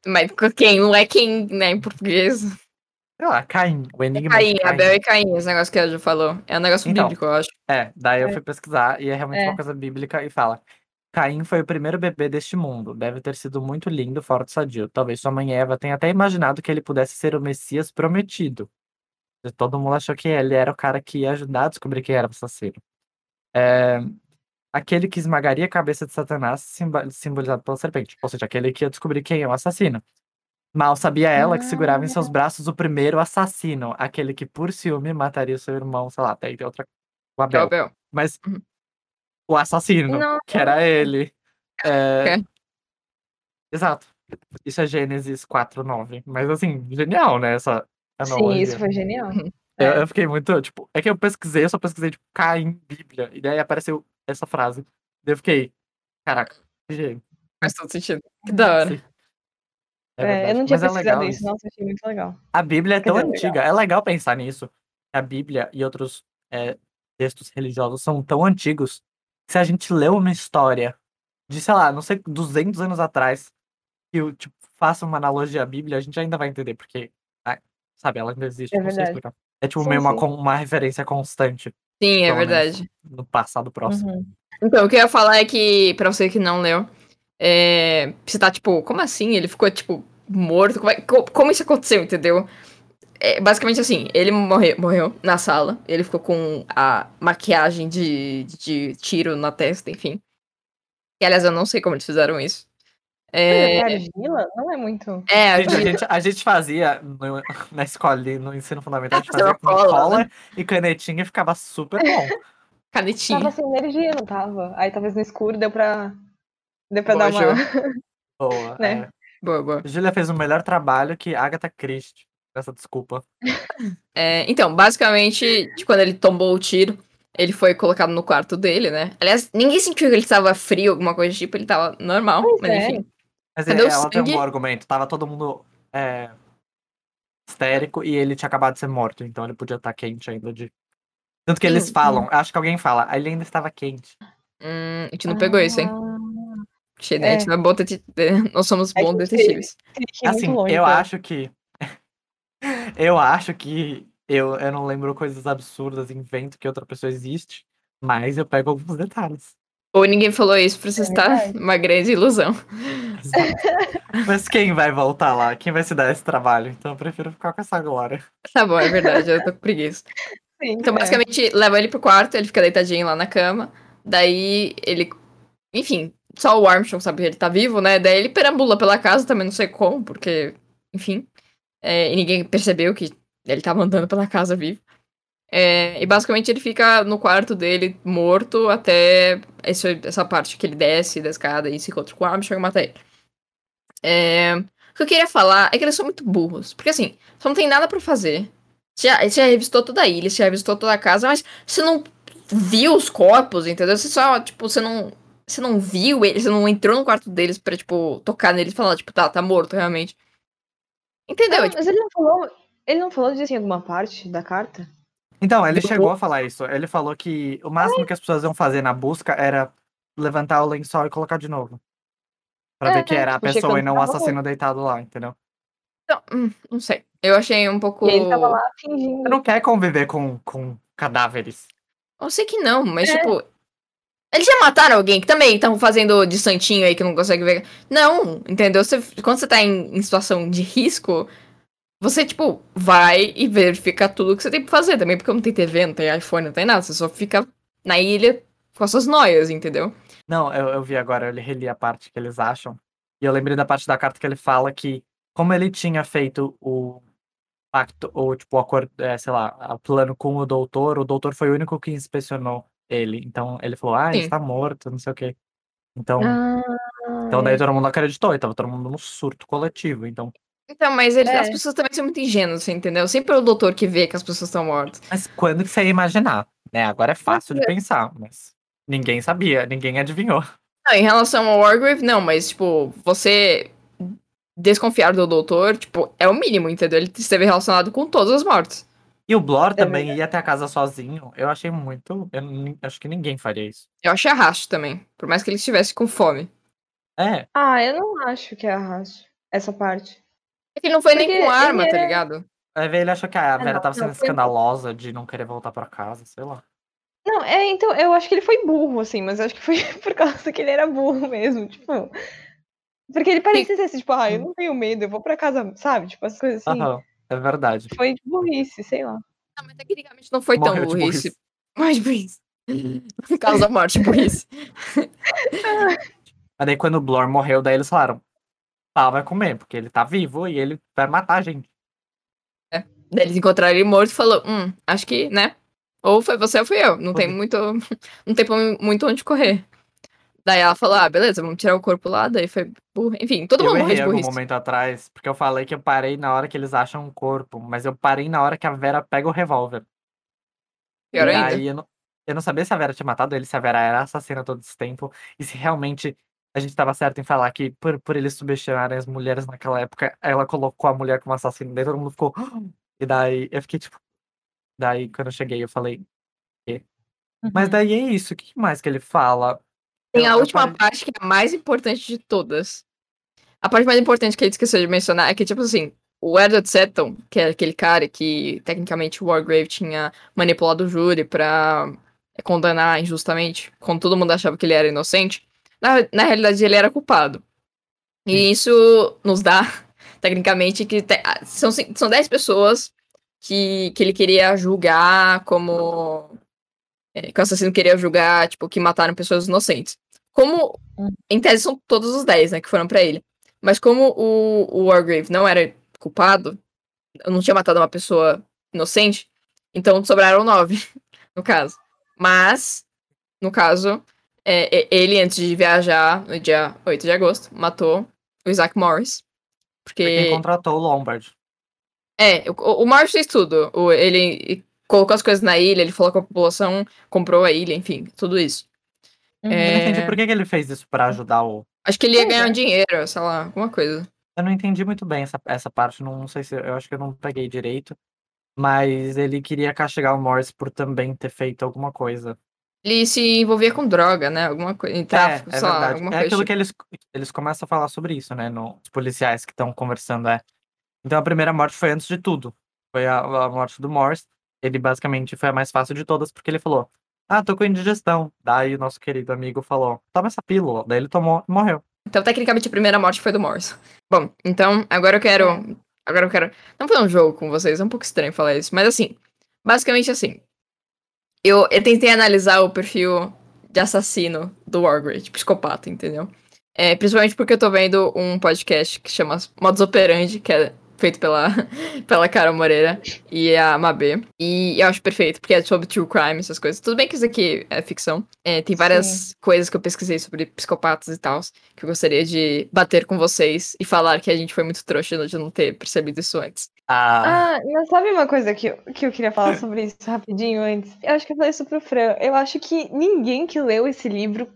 [SPEAKER 2] Mas com quem? Não é quem, né, em português.
[SPEAKER 1] Sei lá, Caim. O enigma
[SPEAKER 2] Caim,
[SPEAKER 1] de Caim.
[SPEAKER 2] Abel e Caim, esse negócio que a Ju falou. É um negócio
[SPEAKER 1] Então.
[SPEAKER 2] bíblico, eu acho.
[SPEAKER 1] É, daí eu
[SPEAKER 3] É.
[SPEAKER 1] fui pesquisar e é realmente uma
[SPEAKER 3] É.
[SPEAKER 1] coisa bíblica e fala. Caim foi o primeiro bebê deste mundo. Deve ter sido muito lindo, forte e sadio. Talvez sua mãe Eva tenha até imaginado que ele pudesse ser o Messias prometido. Todo mundo achou que ele era o cara que ia ajudar a descobrir quem era o assassino. É, Aquele que esmagaria a cabeça de Satanás, simbolizado pela serpente. Ou seja, aquele que ia descobrir quem é o assassino. Mal sabia ela que segurava em seus braços o primeiro assassino, aquele que por ciúme mataria seu irmão, sei lá, até tem outra. O
[SPEAKER 2] É o
[SPEAKER 1] Abel.
[SPEAKER 2] Abel.
[SPEAKER 1] Mas
[SPEAKER 2] Uhum.
[SPEAKER 1] o assassino,
[SPEAKER 3] Não.
[SPEAKER 1] que era ele. É...
[SPEAKER 2] Ok. *laughs*
[SPEAKER 1] Exato. Isso é Gênesis 4.9. Mas assim, genial, né? Essa
[SPEAKER 3] Sim,
[SPEAKER 1] analogia.
[SPEAKER 3] isso foi genial.
[SPEAKER 2] Uhum.
[SPEAKER 1] Eu,
[SPEAKER 3] É.
[SPEAKER 1] eu fiquei muito, tipo, é que eu pesquisei, eu só pesquisei, tipo, Caim, Bíblia. E daí apareceu essa frase. Daí eu fiquei, caraca, que gênio.
[SPEAKER 2] Faz todo sentido. Que da hora.
[SPEAKER 1] Sim. É
[SPEAKER 3] É, eu não tinha
[SPEAKER 1] Mas é
[SPEAKER 3] pesquisado
[SPEAKER 1] legal
[SPEAKER 3] isso. Nossa, achei muito legal.
[SPEAKER 1] A Bíblia é tão
[SPEAKER 3] dizer,
[SPEAKER 1] antiga. É legal pensar nisso. A Bíblia e outros é, textos religiosos são tão antigos que se a gente lê uma história de, sei lá, não sei, 200 anos atrás, que eu, tipo, faça uma analogia à Bíblia, a gente ainda vai entender, porque, sabe, ela ainda existe.
[SPEAKER 3] É
[SPEAKER 1] não sei
[SPEAKER 3] verdade.
[SPEAKER 1] explicar. É tipo
[SPEAKER 3] Sim,
[SPEAKER 1] meio uma,
[SPEAKER 3] sim.
[SPEAKER 1] uma referência constante
[SPEAKER 2] Sim, é verdade.
[SPEAKER 1] no passado próximo.
[SPEAKER 3] Uhum.
[SPEAKER 2] Então, o que eu ia falar é que, pra você que não leu, é, você tá tipo, como assim? Ele ficou, tipo, morto? Como, é- co- como isso aconteceu, entendeu? É, basicamente assim, ele morreu, morreu na sala, ele ficou com a maquiagem de, de tiro na testa, enfim. Que, aliás, eu não sei como eles fizeram isso.
[SPEAKER 3] É...
[SPEAKER 2] É,
[SPEAKER 3] argila? Não é muito.
[SPEAKER 2] é, a
[SPEAKER 1] Gente, a,
[SPEAKER 2] gente-
[SPEAKER 1] a gente fazia no- na escola, ali, no ensino fundamental, a gente
[SPEAKER 2] Fazia
[SPEAKER 1] fazia com
[SPEAKER 2] cola,
[SPEAKER 1] cola
[SPEAKER 2] né?
[SPEAKER 1] e canetinha e ficava super bom.
[SPEAKER 2] canetinha.
[SPEAKER 3] Tava sem energia, não tava? Aí talvez no escuro deu pra. Deu pra
[SPEAKER 2] Boa,
[SPEAKER 3] dar uma. *laughs*
[SPEAKER 1] Boa.
[SPEAKER 3] Né?
[SPEAKER 1] é.
[SPEAKER 2] Boa, boa.
[SPEAKER 1] Júlia fez um melhor trabalho que Agatha Christie. Essa desculpa. *laughs*
[SPEAKER 2] É, então, basicamente, de quando ele tomou o tiro, ele foi colocado no quarto dele, né? Aliás, ninguém sentiu que ele estava frio, alguma coisa do tipo, ele tava normal,
[SPEAKER 3] Pois
[SPEAKER 2] mas
[SPEAKER 3] é.
[SPEAKER 2] enfim.
[SPEAKER 1] Mas
[SPEAKER 2] Cadê o
[SPEAKER 1] ela tem um
[SPEAKER 2] sangue?
[SPEAKER 1] bom argumento. Tava todo mundo é, histérico e ele tinha acabado de ser morto. Então ele podia estar quente ainda de. Tanto que eles
[SPEAKER 2] Sim,
[SPEAKER 1] falam, acho que alguém fala, ele ainda estava quente.
[SPEAKER 2] Hum, a gente não pegou isso, hein? Che- né? A gente
[SPEAKER 3] é.
[SPEAKER 2] não é bom dete- Nós somos
[SPEAKER 3] É
[SPEAKER 2] bons detetives.
[SPEAKER 1] Assim,
[SPEAKER 3] longe,
[SPEAKER 1] eu
[SPEAKER 3] tá?
[SPEAKER 1] acho que. *laughs* eu acho que. Eu, eu não lembro coisas absurdas, invento que outra pessoa existe, mas eu pego alguns detalhes.
[SPEAKER 2] Ou ninguém falou isso pra você
[SPEAKER 3] É
[SPEAKER 2] estar uma grande ilusão. *laughs*
[SPEAKER 1] mas quem vai voltar lá? Quem vai se dar esse trabalho? Então eu prefiro ficar com essa glória.
[SPEAKER 2] Tá bom, é verdade, eu tô com preguiça.
[SPEAKER 3] Sim,
[SPEAKER 2] Então,
[SPEAKER 3] é.
[SPEAKER 2] basicamente, leva ele pro quarto, ele fica deitadinho lá na cama. Daí ele. Enfim, só o Armstrong sabe que ele tá vivo, né? Daí ele perambula pela casa, também não sei como, porque. Enfim. É, e ninguém percebeu que ele tava andando pela casa vivo. É, e basicamente ele fica no quarto dele, morto, até esse- essa parte que ele desce da escada e se encontra com o Armstrong e mata ele. É, o que eu queria falar é que eles são muito burros. Porque assim, você não tem nada pra fazer. Você já, você já revistou toda a ilha, você já revistou toda a casa, mas você não viu os corpos, entendeu? Você só, tipo, você não. Você não viu eles, você não entrou no quarto deles pra, tipo, tocar neles e falar, tipo, tá, tá morto, realmente. Entendeu?
[SPEAKER 3] Ah,
[SPEAKER 2] Tipo,
[SPEAKER 3] mas ele não falou. Ele não falou disso em alguma parte da carta?
[SPEAKER 1] Então, ele
[SPEAKER 2] Eu
[SPEAKER 1] chegou
[SPEAKER 2] vou-
[SPEAKER 1] a falar isso. Ele falou que o máximo que as pessoas iam fazer na busca era levantar o lençol e colocar de novo. Pra
[SPEAKER 3] É,
[SPEAKER 1] ver que era a
[SPEAKER 3] tipo,
[SPEAKER 1] pessoa e não o assassino deitado lá, entendeu?
[SPEAKER 2] então, hum, não sei. Eu achei um pouco.
[SPEAKER 3] E ele tava lá fingindo.
[SPEAKER 1] Você não quer conviver com, com cadáveres.
[SPEAKER 2] Eu sei que não, mas,
[SPEAKER 3] É.
[SPEAKER 2] tipo. Eles já mataram alguém que também estão fazendo de santinho aí que não consegue ver. Não, entendeu? Você, quando você tá em, em situação de risco, você, tipo, vai e verifica tudo que você tem pra fazer também, porque não tem TV, não tem iPhone, não tem nada. Você só fica na ilha com as suas noias, entendeu?
[SPEAKER 1] Não, eu, eu vi agora, eu reli a parte que eles acham. E eu lembrei da parte da carta que ele fala que, como ele tinha feito o pacto, ou tipo, o acordo, é, sei lá, o plano com o doutor, o doutor foi o único que inspecionou ele. Então ele falou, ah, ele
[SPEAKER 2] Sim.
[SPEAKER 1] está morto, não sei o quê. Então,
[SPEAKER 3] Ah,
[SPEAKER 1] então daí
[SPEAKER 3] é.
[SPEAKER 1] todo mundo acreditou, e tava todo mundo no surto coletivo. Então,
[SPEAKER 2] Então, mas eles-
[SPEAKER 3] É.
[SPEAKER 2] as pessoas também são muito ingênuas, você entendeu? Sempre é o doutor que vê que as pessoas estão mortas.
[SPEAKER 1] mas quando que você ia imaginar? Né? Agora é fácil de pensar, mas ninguém sabia, ninguém adivinhou.
[SPEAKER 2] Não, em relação ao Wargrave, não, mas, tipo, você desconfiar do doutor, tipo, é o mínimo, entendeu? Ele esteve relacionado com todas as mortes.
[SPEAKER 1] E o Blor
[SPEAKER 3] É
[SPEAKER 1] também ia até a casa sozinho. Eu achei muito. Eu nem- acho que ninguém faria isso.
[SPEAKER 2] Eu achei arrasto também, por mais que ele estivesse com fome.
[SPEAKER 1] É,
[SPEAKER 3] Ah, eu não acho que é arrasto. Essa parte.
[SPEAKER 2] É que ele não foi nem
[SPEAKER 3] Porque
[SPEAKER 2] com arma, tá
[SPEAKER 3] é-
[SPEAKER 2] ligado?
[SPEAKER 1] Ver, ele achou que a
[SPEAKER 3] Ah,
[SPEAKER 1] Vera
[SPEAKER 3] não,
[SPEAKER 1] tava sendo
[SPEAKER 3] não, foi-
[SPEAKER 1] escandalosa de não querer voltar pra casa, sei lá.
[SPEAKER 3] Não, é, então, eu acho que ele foi burro, assim, mas eu acho que foi *laughs* por causa que ele era burro mesmo, tipo. Porque ele parecia ser assim, tipo, ah, eu não tenho medo, eu vou pra casa, sabe? Tipo, as coisas assim.
[SPEAKER 1] Aham, é verdade.
[SPEAKER 3] Foi de burrice, sei lá.
[SPEAKER 2] Não, mas tecnicamente não foi tão
[SPEAKER 1] Morreu de
[SPEAKER 2] burrice. *laughs* Mas burrice. Por causa da morte, burrice.
[SPEAKER 1] Mas daí quando o Blor morreu, daí eles falaram: pau vai comer, porque ele tá vivo e ele vai matar a gente.
[SPEAKER 2] Daí eles encontraram ele morto e falou, hum, acho que, né? Ou foi você ou fui eu. Não tem
[SPEAKER 1] Foi.
[SPEAKER 2] muito. *laughs* Não tem muito onde correr. Daí ela falou, ah, beleza, vamos tirar o corpo lá. Daí foi burro. Enfim, todo
[SPEAKER 1] eu
[SPEAKER 2] mundo morreu de
[SPEAKER 1] algum
[SPEAKER 2] burrice.
[SPEAKER 1] momento atrás, porque eu falei que eu parei na hora que eles acham um corpo, mas eu parei na hora que a Vera pega o revólver.
[SPEAKER 2] Pior
[SPEAKER 1] e
[SPEAKER 2] ainda.
[SPEAKER 1] aí eu não, eu não sabia se a Vera tinha matado ele, se a Vera era assassina todo esse tempo, e se realmente a gente tava certo em falar que por, por eles subestimarem as mulheres naquela época, ela colocou a mulher como assassina, daí todo mundo ficou. *gasps* E daí eu fiquei tipo. Daí quando eu cheguei, eu falei. "Quê?" Mas
[SPEAKER 3] Uhum.
[SPEAKER 1] daí é isso, o que mais que ele fala?
[SPEAKER 2] Tem
[SPEAKER 1] Eu-
[SPEAKER 2] a última
[SPEAKER 1] parei-
[SPEAKER 2] parte que é a mais importante de todas. A parte mais importante que ele esqueceu de mencionar é que, tipo assim, o Edward Seton, que é aquele cara que tecnicamente o Wargrave tinha manipulado o júri pra condenar injustamente, quando todo mundo achava que ele era inocente, na, na realidade ele era culpado. E
[SPEAKER 1] Sim.
[SPEAKER 2] isso nos dá, *laughs* tecnicamente, que te- ah, são, são 10 pessoas que, que ele queria julgar como. É, que o assassino queria julgar, tipo, que mataram pessoas inocentes. Como, em tese, são todos os 10, né, que foram pra ele. Mas como o, o Wargrave não era culpado, não tinha matado uma pessoa inocente, então sobraram nove, *laughs* no caso. Mas, no caso, é, ele, antes de viajar, no dia 8 de agosto, matou o Isaac Morris.
[SPEAKER 1] Foi quem
[SPEAKER 2] Porque.
[SPEAKER 1] contratou o Lombard.
[SPEAKER 2] É, o, o Morris fez tudo. O, ele colocou as coisas na ilha, ele falou com a população, comprou a ilha, enfim, tudo isso.
[SPEAKER 3] Uhum.
[SPEAKER 1] Eu não
[SPEAKER 2] É.
[SPEAKER 1] entendi por que, que ele fez isso pra ajudar o.
[SPEAKER 2] Acho que ele ia ganhar
[SPEAKER 3] é.
[SPEAKER 2] um dinheiro, sei lá, alguma coisa.
[SPEAKER 1] Eu não entendi muito bem essa, essa parte. Não, não sei se. Eu acho que eu não peguei direito. Mas ele queria castigar o Morris por também ter feito alguma coisa.
[SPEAKER 2] Ele se envolvia com droga, né? Alguma coisa. Em tráfico,
[SPEAKER 1] é, é
[SPEAKER 2] sei lá,
[SPEAKER 1] verdade.
[SPEAKER 2] alguma
[SPEAKER 1] É
[SPEAKER 2] coisa.
[SPEAKER 1] aquilo
[SPEAKER 2] tipo.
[SPEAKER 1] que eles, eles começam a falar sobre isso, né? No, os policiais que estão conversando. É. Então a primeira morte foi antes de tudo. Foi a, a morte do Morris. Ele basicamente foi a mais fácil de todas, porque ele falou: Ah, tô com indigestão. Daí o nosso querido amigo falou: Toma essa pílula. Daí ele tomou e morreu.
[SPEAKER 2] Então, tecnicamente, a primeira morte foi do Morris. Bom, então, agora eu quero. Agora eu quero. Não fazer um jogo com vocês, é um pouco estranho falar isso. Mas assim, basicamente assim. Eu, eu tentei analisar o perfil de assassino do Wargrave, de psicopata, entendeu? É, principalmente porque eu tô vendo um podcast que chama Modus Operandi, que é feito pela, *laughs* pela Cara Moreira e a Mabê. E eu acho perfeito, porque é sobre true crime, essas coisas. Tudo bem que isso aqui é ficção. É, tem várias
[SPEAKER 3] Sim.
[SPEAKER 2] coisas que eu pesquisei sobre psicopatas e tal, que eu gostaria de bater com vocês e falar que a gente foi muito trouxa de não ter percebido isso antes.
[SPEAKER 1] Ah,
[SPEAKER 3] Ah, mas sabe uma coisa que eu, que eu queria falar sobre isso rapidinho antes? Eu acho que eu falei isso pro Fran. Eu acho que ninguém que leu esse livro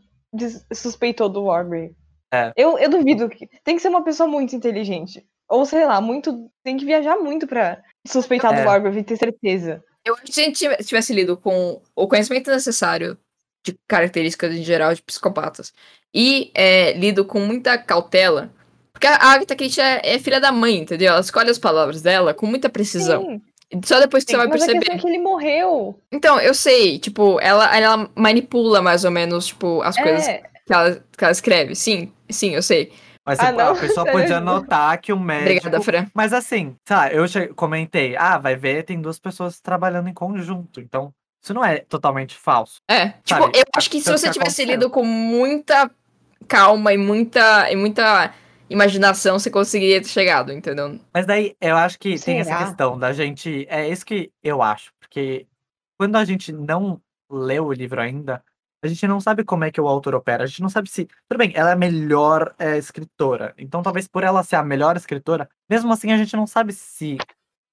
[SPEAKER 3] suspeitou do Wargrave.
[SPEAKER 1] É.
[SPEAKER 3] Eu, eu duvido que. Tem que ser uma pessoa muito inteligente. Ou sei lá, muito. Tem que viajar muito pra suspeitar
[SPEAKER 1] É.
[SPEAKER 3] do Wargrave e ter certeza.
[SPEAKER 2] Eu acho que se a gente tive- tivesse lido com o conhecimento necessário de características em geral de psicopatas e é, lido com muita cautela, porque a Agatha Christie é, é filha da mãe, entendeu? Ela escolhe as palavras dela com muita precisão.
[SPEAKER 3] Sim,
[SPEAKER 2] E Só depois que você vai
[SPEAKER 3] mas a
[SPEAKER 2] perceber.
[SPEAKER 3] questão é que ele morreu.
[SPEAKER 2] Então, eu sei, tipo, ela, ela manipula mais ou menos, tipo, as coisas
[SPEAKER 3] É,
[SPEAKER 2] que ela, que ela escreve. Sim, sim, eu sei.
[SPEAKER 1] Mas
[SPEAKER 3] Ah,
[SPEAKER 1] a pessoa *laughs* podia notar que o médico.
[SPEAKER 2] Obrigada, Fran.
[SPEAKER 1] Mas assim, tá, eu che- comentei, ah, vai ver, tem duas pessoas trabalhando em conjunto. Então, isso não é totalmente falso.
[SPEAKER 2] É, tipo,
[SPEAKER 1] Sabe,
[SPEAKER 2] eu acho que se você
[SPEAKER 1] que
[SPEAKER 2] tivesse lido com muita calma e muita, e muita imaginação, você conseguiria ter chegado, entendeu?
[SPEAKER 1] Mas daí eu acho que tem essa
[SPEAKER 3] Será?
[SPEAKER 1] questão da gente. É isso que eu acho. Porque quando a gente não leu o livro ainda, a gente não sabe como é que o autor opera. A gente não sabe se. Tudo bem, ela é a melhor é, escritora. Então, talvez por ela ser a melhor escritora, mesmo assim a gente não sabe se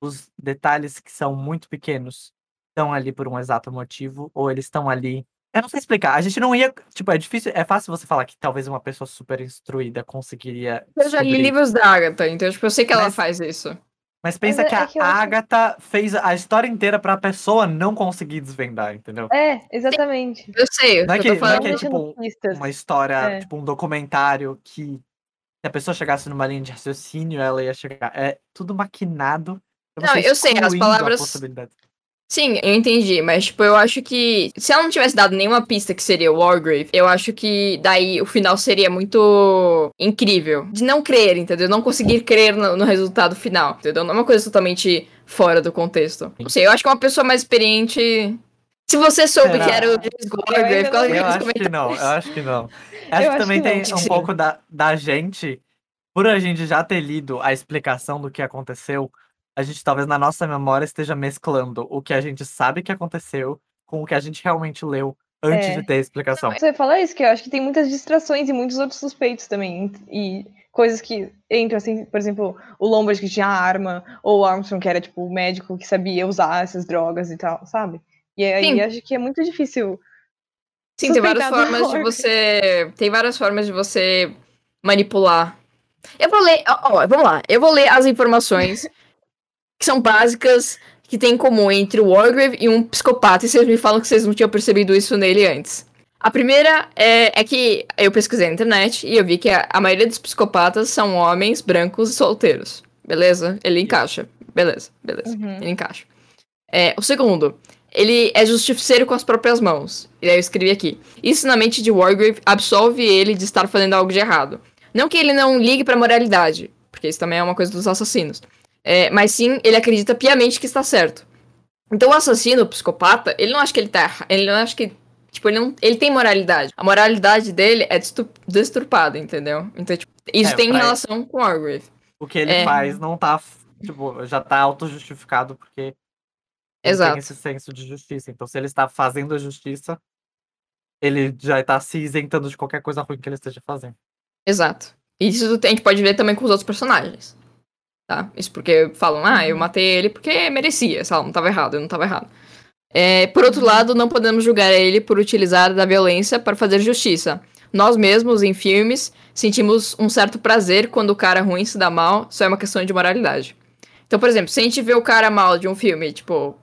[SPEAKER 1] os detalhes que são muito pequenos estão ali por um exato motivo ou eles estão ali. Eu não sei explicar. A gente não ia. Tipo, é difícil. É fácil você falar que talvez uma pessoa super instruída conseguiria.
[SPEAKER 2] Eu já li livros da Agatha, então tipo, eu sei que ela
[SPEAKER 1] Mas-
[SPEAKER 2] faz isso.
[SPEAKER 1] Mas pensa
[SPEAKER 3] é-
[SPEAKER 1] que
[SPEAKER 3] é
[SPEAKER 1] a
[SPEAKER 3] que eu acho-
[SPEAKER 1] Agatha fez a história inteira pra pessoa não conseguir desvendar, entendeu?
[SPEAKER 3] é, exatamente.
[SPEAKER 2] Eu sei,
[SPEAKER 1] Não é
[SPEAKER 2] eu
[SPEAKER 1] que-
[SPEAKER 2] tô
[SPEAKER 1] não é
[SPEAKER 2] falando.
[SPEAKER 1] que é tipo. Uma história,
[SPEAKER 3] É.
[SPEAKER 1] tipo um documentário que se a pessoa chegasse numa linha de raciocínio, ela ia chegar. É tudo maquinado. pra
[SPEAKER 2] Não, eu sei, as palavras-. Sim, eu entendi, mas tipo, eu acho que se ela não tivesse dado nenhuma pista que seria o Wargrave, eu acho que daí o final seria muito incrível. De não crer, entendeu? Não conseguir crer no, no resultado final, entendeu? Não é uma coisa totalmente fora do contexto. Não sei, eu acho que uma pessoa mais experiente. Se você soube
[SPEAKER 1] Será?
[SPEAKER 2] que era o James nos
[SPEAKER 1] acho que não, eu acho que não. Acho que
[SPEAKER 3] acho
[SPEAKER 1] também
[SPEAKER 3] não.
[SPEAKER 1] tem um pouco da, da gente, por a gente já ter lido a explicação do que aconteceu, a gente talvez na nossa memória esteja mesclando o que a gente sabe que aconteceu com o que a gente realmente leu antes
[SPEAKER 3] É.
[SPEAKER 1] de ter a explicação.
[SPEAKER 3] Você fala isso, que eu acho que tem muitas distrações e muitos outros suspeitos também. E coisas que entram, assim, por exemplo, o Lombard que tinha arma, ou o Armstrong que era, tipo, o médico que sabia usar essas drogas e tal, sabe? E aí
[SPEAKER 2] Sim.
[SPEAKER 3] acho que é muito difícil.
[SPEAKER 2] Sim, tem várias formas de você. Tem várias formas de você manipular. Eu vou ler. Ó, ó, vamos lá. Eu vou ler as informações *laughs* que são básicas que tem em comum entre o Wargrave e um psicopata. E vocês me falam que vocês não tinham percebido isso nele antes. A primeira é, é que eu pesquisei na internet e eu vi que a, a maioria dos psicopatas são homens brancos e solteiros. Beleza? Ele encaixa. Beleza, beleza.
[SPEAKER 3] Uhum.
[SPEAKER 2] Ele encaixa. É, o segundo ele é justiceiro com as próprias mãos. E aí eu escrevi aqui. Isso na mente de Wargrave absolve ele de estar fazendo algo de errado. Não que ele não ligue pra moralidade, porque isso também é uma coisa dos assassinos. É, mas sim, ele acredita piamente que está certo. Então o assassino, o psicopata, ele não acha que ele tá erra- Ele não acha que. Tipo, ele, não, ele tem moralidade. A moralidade dele é deturpada, entendeu? Então, tipo, isso
[SPEAKER 1] É,
[SPEAKER 2] tem relação com Wargrave.
[SPEAKER 1] O que ele
[SPEAKER 2] É.
[SPEAKER 1] faz não tá, tipo, já tá auto-justificado porque ele
[SPEAKER 2] Exato.
[SPEAKER 1] tem esse senso de justiça. Então, se ele está fazendo a justiça, ele já está se isentando de qualquer coisa ruim que ele esteja fazendo.
[SPEAKER 2] Exato. E Isso a gente pode ver também com os outros personagens. Tá? Isso porque falam, ah, eu matei ele porque merecia, sei lá, não tava errado, eu não tava errado. É, por outro lado, não podemos julgar ele por utilizar da violência para fazer justiça. Nós mesmos, em filmes, sentimos um certo prazer quando o cara ruim se dá mal, só é uma questão de moralidade. Então, por exemplo, se a gente vê o cara mal de um filme, tipo.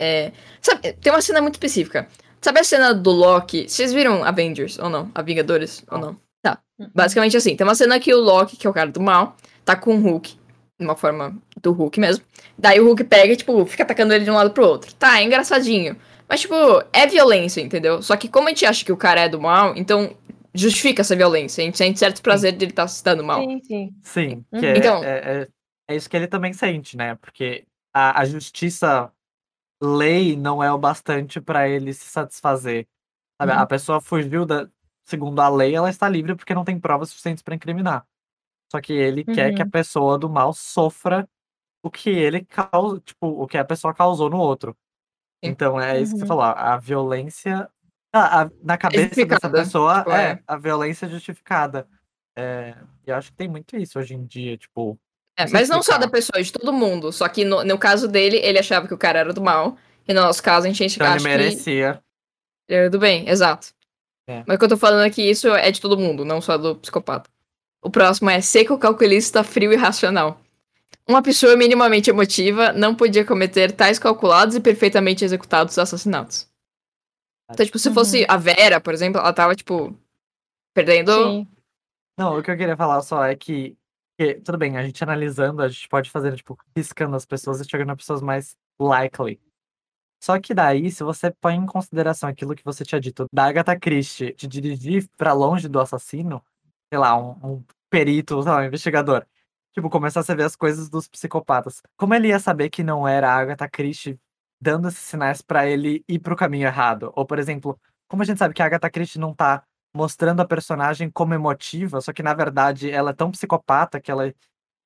[SPEAKER 2] É, sabe, tem uma cena muito específica. Sabe a cena do Loki? Vocês viram Avengers ou não? A Vingadores ou não? Tá. Basicamente assim, tem uma cena que o Loki, que é o cara do mal, tá com o Hulk, uma forma do Hulk mesmo. Daí o Hulk pega e, tipo, fica atacando ele de um lado pro outro. Tá, é engraçadinho. Mas, tipo, é violência, entendeu? Só que como a gente acha que o cara é do mal, então justifica essa violência. A gente sente certo prazer de ele estar se dando mal.
[SPEAKER 3] Sim, sim.
[SPEAKER 1] Sim,
[SPEAKER 3] Uhum.
[SPEAKER 1] que é,
[SPEAKER 2] Então-
[SPEAKER 1] é, é, é isso que ele também sente, né? Porque a, a justiça lei não é o bastante para ele se satisfazer. Sabe?
[SPEAKER 2] Uhum.
[SPEAKER 1] A pessoa fugiu da. Segundo a lei, ela está livre porque não tem provas suficientes para incriminar. Só que ele quer que a
[SPEAKER 3] Uhum.
[SPEAKER 1] pessoa do mal sofra o que ele causa, tipo, o que a pessoa causou no outro. Então é isso que você
[SPEAKER 3] Uhum.
[SPEAKER 1] falou. A violência. a- a- na cabeça dessa pessoa,
[SPEAKER 2] tipo,
[SPEAKER 1] é,
[SPEAKER 2] é.
[SPEAKER 1] a violência é justificada. É, e eu acho que tem muito isso hoje em dia, tipo.
[SPEAKER 2] É, mas não só da pessoa, de todo mundo. Só que no, no caso dele, ele achava que o cara era do mal. E no nosso caso, a gente
[SPEAKER 1] Então ele
[SPEAKER 2] acha que
[SPEAKER 1] merecia.
[SPEAKER 2] ele era do bem, exato.
[SPEAKER 1] É.
[SPEAKER 2] Mas o que eu tô falando aqui, isso é de todo mundo, não só do psicopata. O próximo é seco, calculista, frio e racional. Uma pessoa minimamente emotiva não podia cometer tais calculados e perfeitamente executados assassinatos. Então, tipo, se
[SPEAKER 3] Uhum.
[SPEAKER 2] fosse a Vera, por exemplo, ela tava, tipo, perdendo.
[SPEAKER 3] Sim.
[SPEAKER 1] Não, o que eu queria falar só é que, que, tudo bem, a gente analisando, a gente pode fazer, tipo, riscando as pessoas e chegando a pessoas mais likely. Só que daí, se você põe em consideração aquilo que você tinha dito da Agatha Christie, de dirigir pra longe do assassino, sei lá, um, um perito, sei lá, um investigador, tipo, começasse a ver as coisas dos psicopatas. Como ele ia saber que não era a Agatha Christie dando esses sinais pra ele ir pro caminho errado? Ou, por exemplo, como a gente sabe que a Agatha Christie não tá mostrando a personagem como emotiva, só que na verdade ela é tão psicopata que ela, que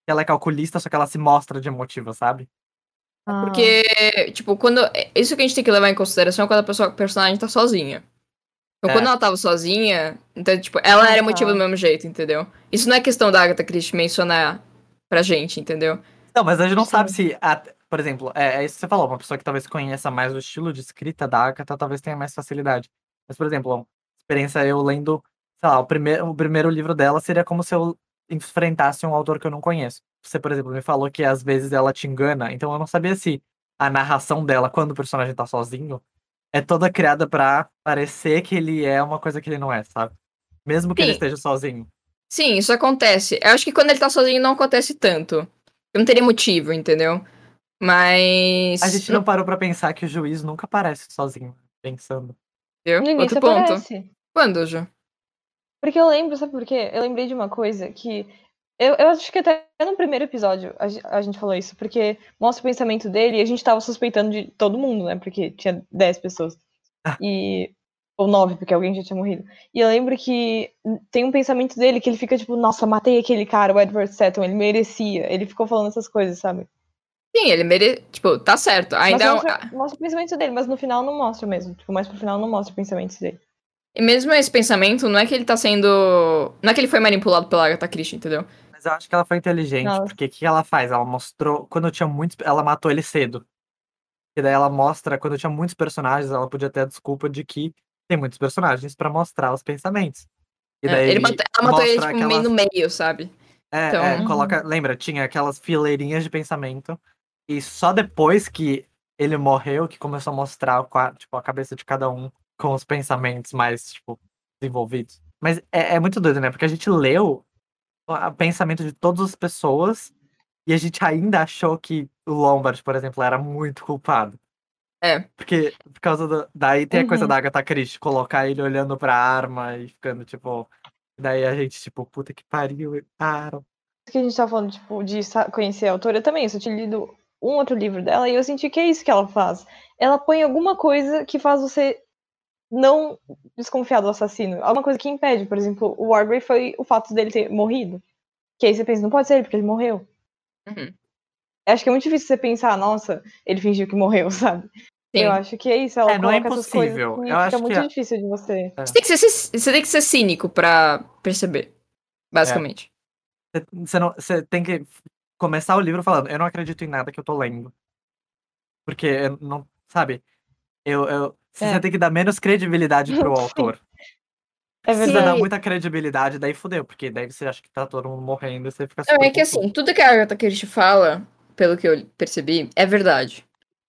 [SPEAKER 1] ela é calculista, só que ela se mostra de emotiva, sabe?
[SPEAKER 3] Ah,
[SPEAKER 2] Porque, tipo, quando. Isso que a gente tem que levar em consideração é quando a pessoa, a personagem tá sozinha. Então,
[SPEAKER 1] É.
[SPEAKER 2] quando ela tava sozinha, então, tipo, ela era emotiva do mesmo jeito, entendeu? Isso não é questão da Agatha Christie mencionar pra gente, entendeu?
[SPEAKER 1] Não, mas a gente não sabe
[SPEAKER 3] Sim.
[SPEAKER 1] se, a- por exemplo, é, é isso que você falou, uma pessoa que talvez conheça mais o estilo de escrita da Agatha talvez tenha mais facilidade. Mas, por exemplo, experiência eu lendo, sei lá, o primeiro, o primeiro livro dela seria como se eu enfrentasse um autor que eu não conheço. Você, por exemplo, me falou que às vezes ela te engana, então eu não sabia se a narração dela, quando o personagem tá sozinho, é toda criada pra parecer que ele é uma coisa que ele não é, sabe? Mesmo que ele
[SPEAKER 2] Sim.
[SPEAKER 1] esteja sozinho.
[SPEAKER 2] Sim, isso acontece. Eu acho que quando ele tá sozinho não acontece tanto. Eu não teria motivo, entendeu? Mas.
[SPEAKER 1] A gente não parou pra pensar que o juiz nunca aparece sozinho, pensando.
[SPEAKER 2] Entendeu?
[SPEAKER 3] No
[SPEAKER 2] Outro ponto.
[SPEAKER 3] aparece.
[SPEAKER 2] Quando, Ju?
[SPEAKER 3] Porque eu lembro, sabe por quê? Eu lembrei de uma coisa que. Eu, eu acho que até no primeiro episódio a, a gente falou isso, porque mostra o pensamento dele e a gente tava suspeitando de todo mundo, né? Porque tinha 10 pessoas. E. Ou 9, porque alguém já tinha morrido. E eu lembro que tem um pensamento dele que ele fica tipo, nossa, matei aquele cara, o Edward Seton, ele merecia. Ele ficou falando essas coisas, sabe?
[SPEAKER 2] Sim, ele mere... Tipo, tá certo. Ainda é um-
[SPEAKER 3] mostra, mostra o pensamento dele, mas no final não mostra mesmo. Tipo, mais pro final não mostra o pensamento dele.
[SPEAKER 2] E mesmo esse pensamento, não é que ele tá sendo. Não é que ele foi manipulado pela Agatha Christie, entendeu?
[SPEAKER 1] Eu acho que ela foi inteligente,
[SPEAKER 3] Não.
[SPEAKER 1] porque o que ela faz? Ela mostrou. Quando tinha muitos. Ela matou ele cedo. E daí ela mostra, quando tinha muitos personagens, ela podia ter a desculpa de que tem muitos personagens pra mostrar os pensamentos. E
[SPEAKER 2] É,
[SPEAKER 1] daí
[SPEAKER 2] ele mata- ela matou ele, tipo, meio no meio, sabe?
[SPEAKER 1] É,
[SPEAKER 2] Então-
[SPEAKER 1] é, coloca, lembra, tinha aquelas fileirinhas de pensamento. E só depois que ele morreu, que começou a mostrar tipo, a cabeça de cada um com os pensamentos mais, tipo, desenvolvidos. Mas é, é muito doido, né? Porque a gente leu o pensamento de todas as pessoas e a gente ainda achou que o Lombard, por exemplo, era muito culpado.
[SPEAKER 2] É.
[SPEAKER 1] Porque, por causa do. Daí tem a coisa
[SPEAKER 3] Uhum.
[SPEAKER 1] da Agatha Christie, colocar ele olhando pra arma e ficando, tipo. Daí a gente, tipo, puta que pariu, arma.
[SPEAKER 3] Isso que a gente tá falando, tipo, de conhecer a autora também. Eu só tinha lido um outro livro dela e eu senti que é isso que ela faz. Ela põe alguma coisa que faz você não desconfiar do assassino. Alguma coisa que impede. Por exemplo, o Wargrave foi o fato dele ter morrido. Que aí você pensa, não pode ser ele, porque ele morreu.
[SPEAKER 2] Uhum.
[SPEAKER 3] Acho que é muito difícil você pensar, nossa, ele fingiu que morreu, *laughs* sabe?
[SPEAKER 2] Sim.
[SPEAKER 3] Eu acho que é isso. Ela
[SPEAKER 1] É, não é impossível.
[SPEAKER 3] que
[SPEAKER 1] Eu acho que
[SPEAKER 3] muito
[SPEAKER 1] é-
[SPEAKER 3] difícil de você.
[SPEAKER 2] Você tem, que ser, você tem que ser cínico pra perceber. Basicamente.
[SPEAKER 1] Você- Você, não, você tem que começar o livro falando, eu não acredito em nada que eu tô lendo. Porque, eu não, sabe, eu, eu, você
[SPEAKER 3] É.
[SPEAKER 1] tem que dar menos credibilidade pro *laughs* autor.
[SPEAKER 3] É
[SPEAKER 1] Se você
[SPEAKER 3] verdade.
[SPEAKER 1] dá muita credibilidade, daí fudeu, porque daí você acha que tá todo mundo morrendo e você fica
[SPEAKER 2] Não, é que assim, tudo que a Agatha Christie fala, pelo que eu percebi, é verdade.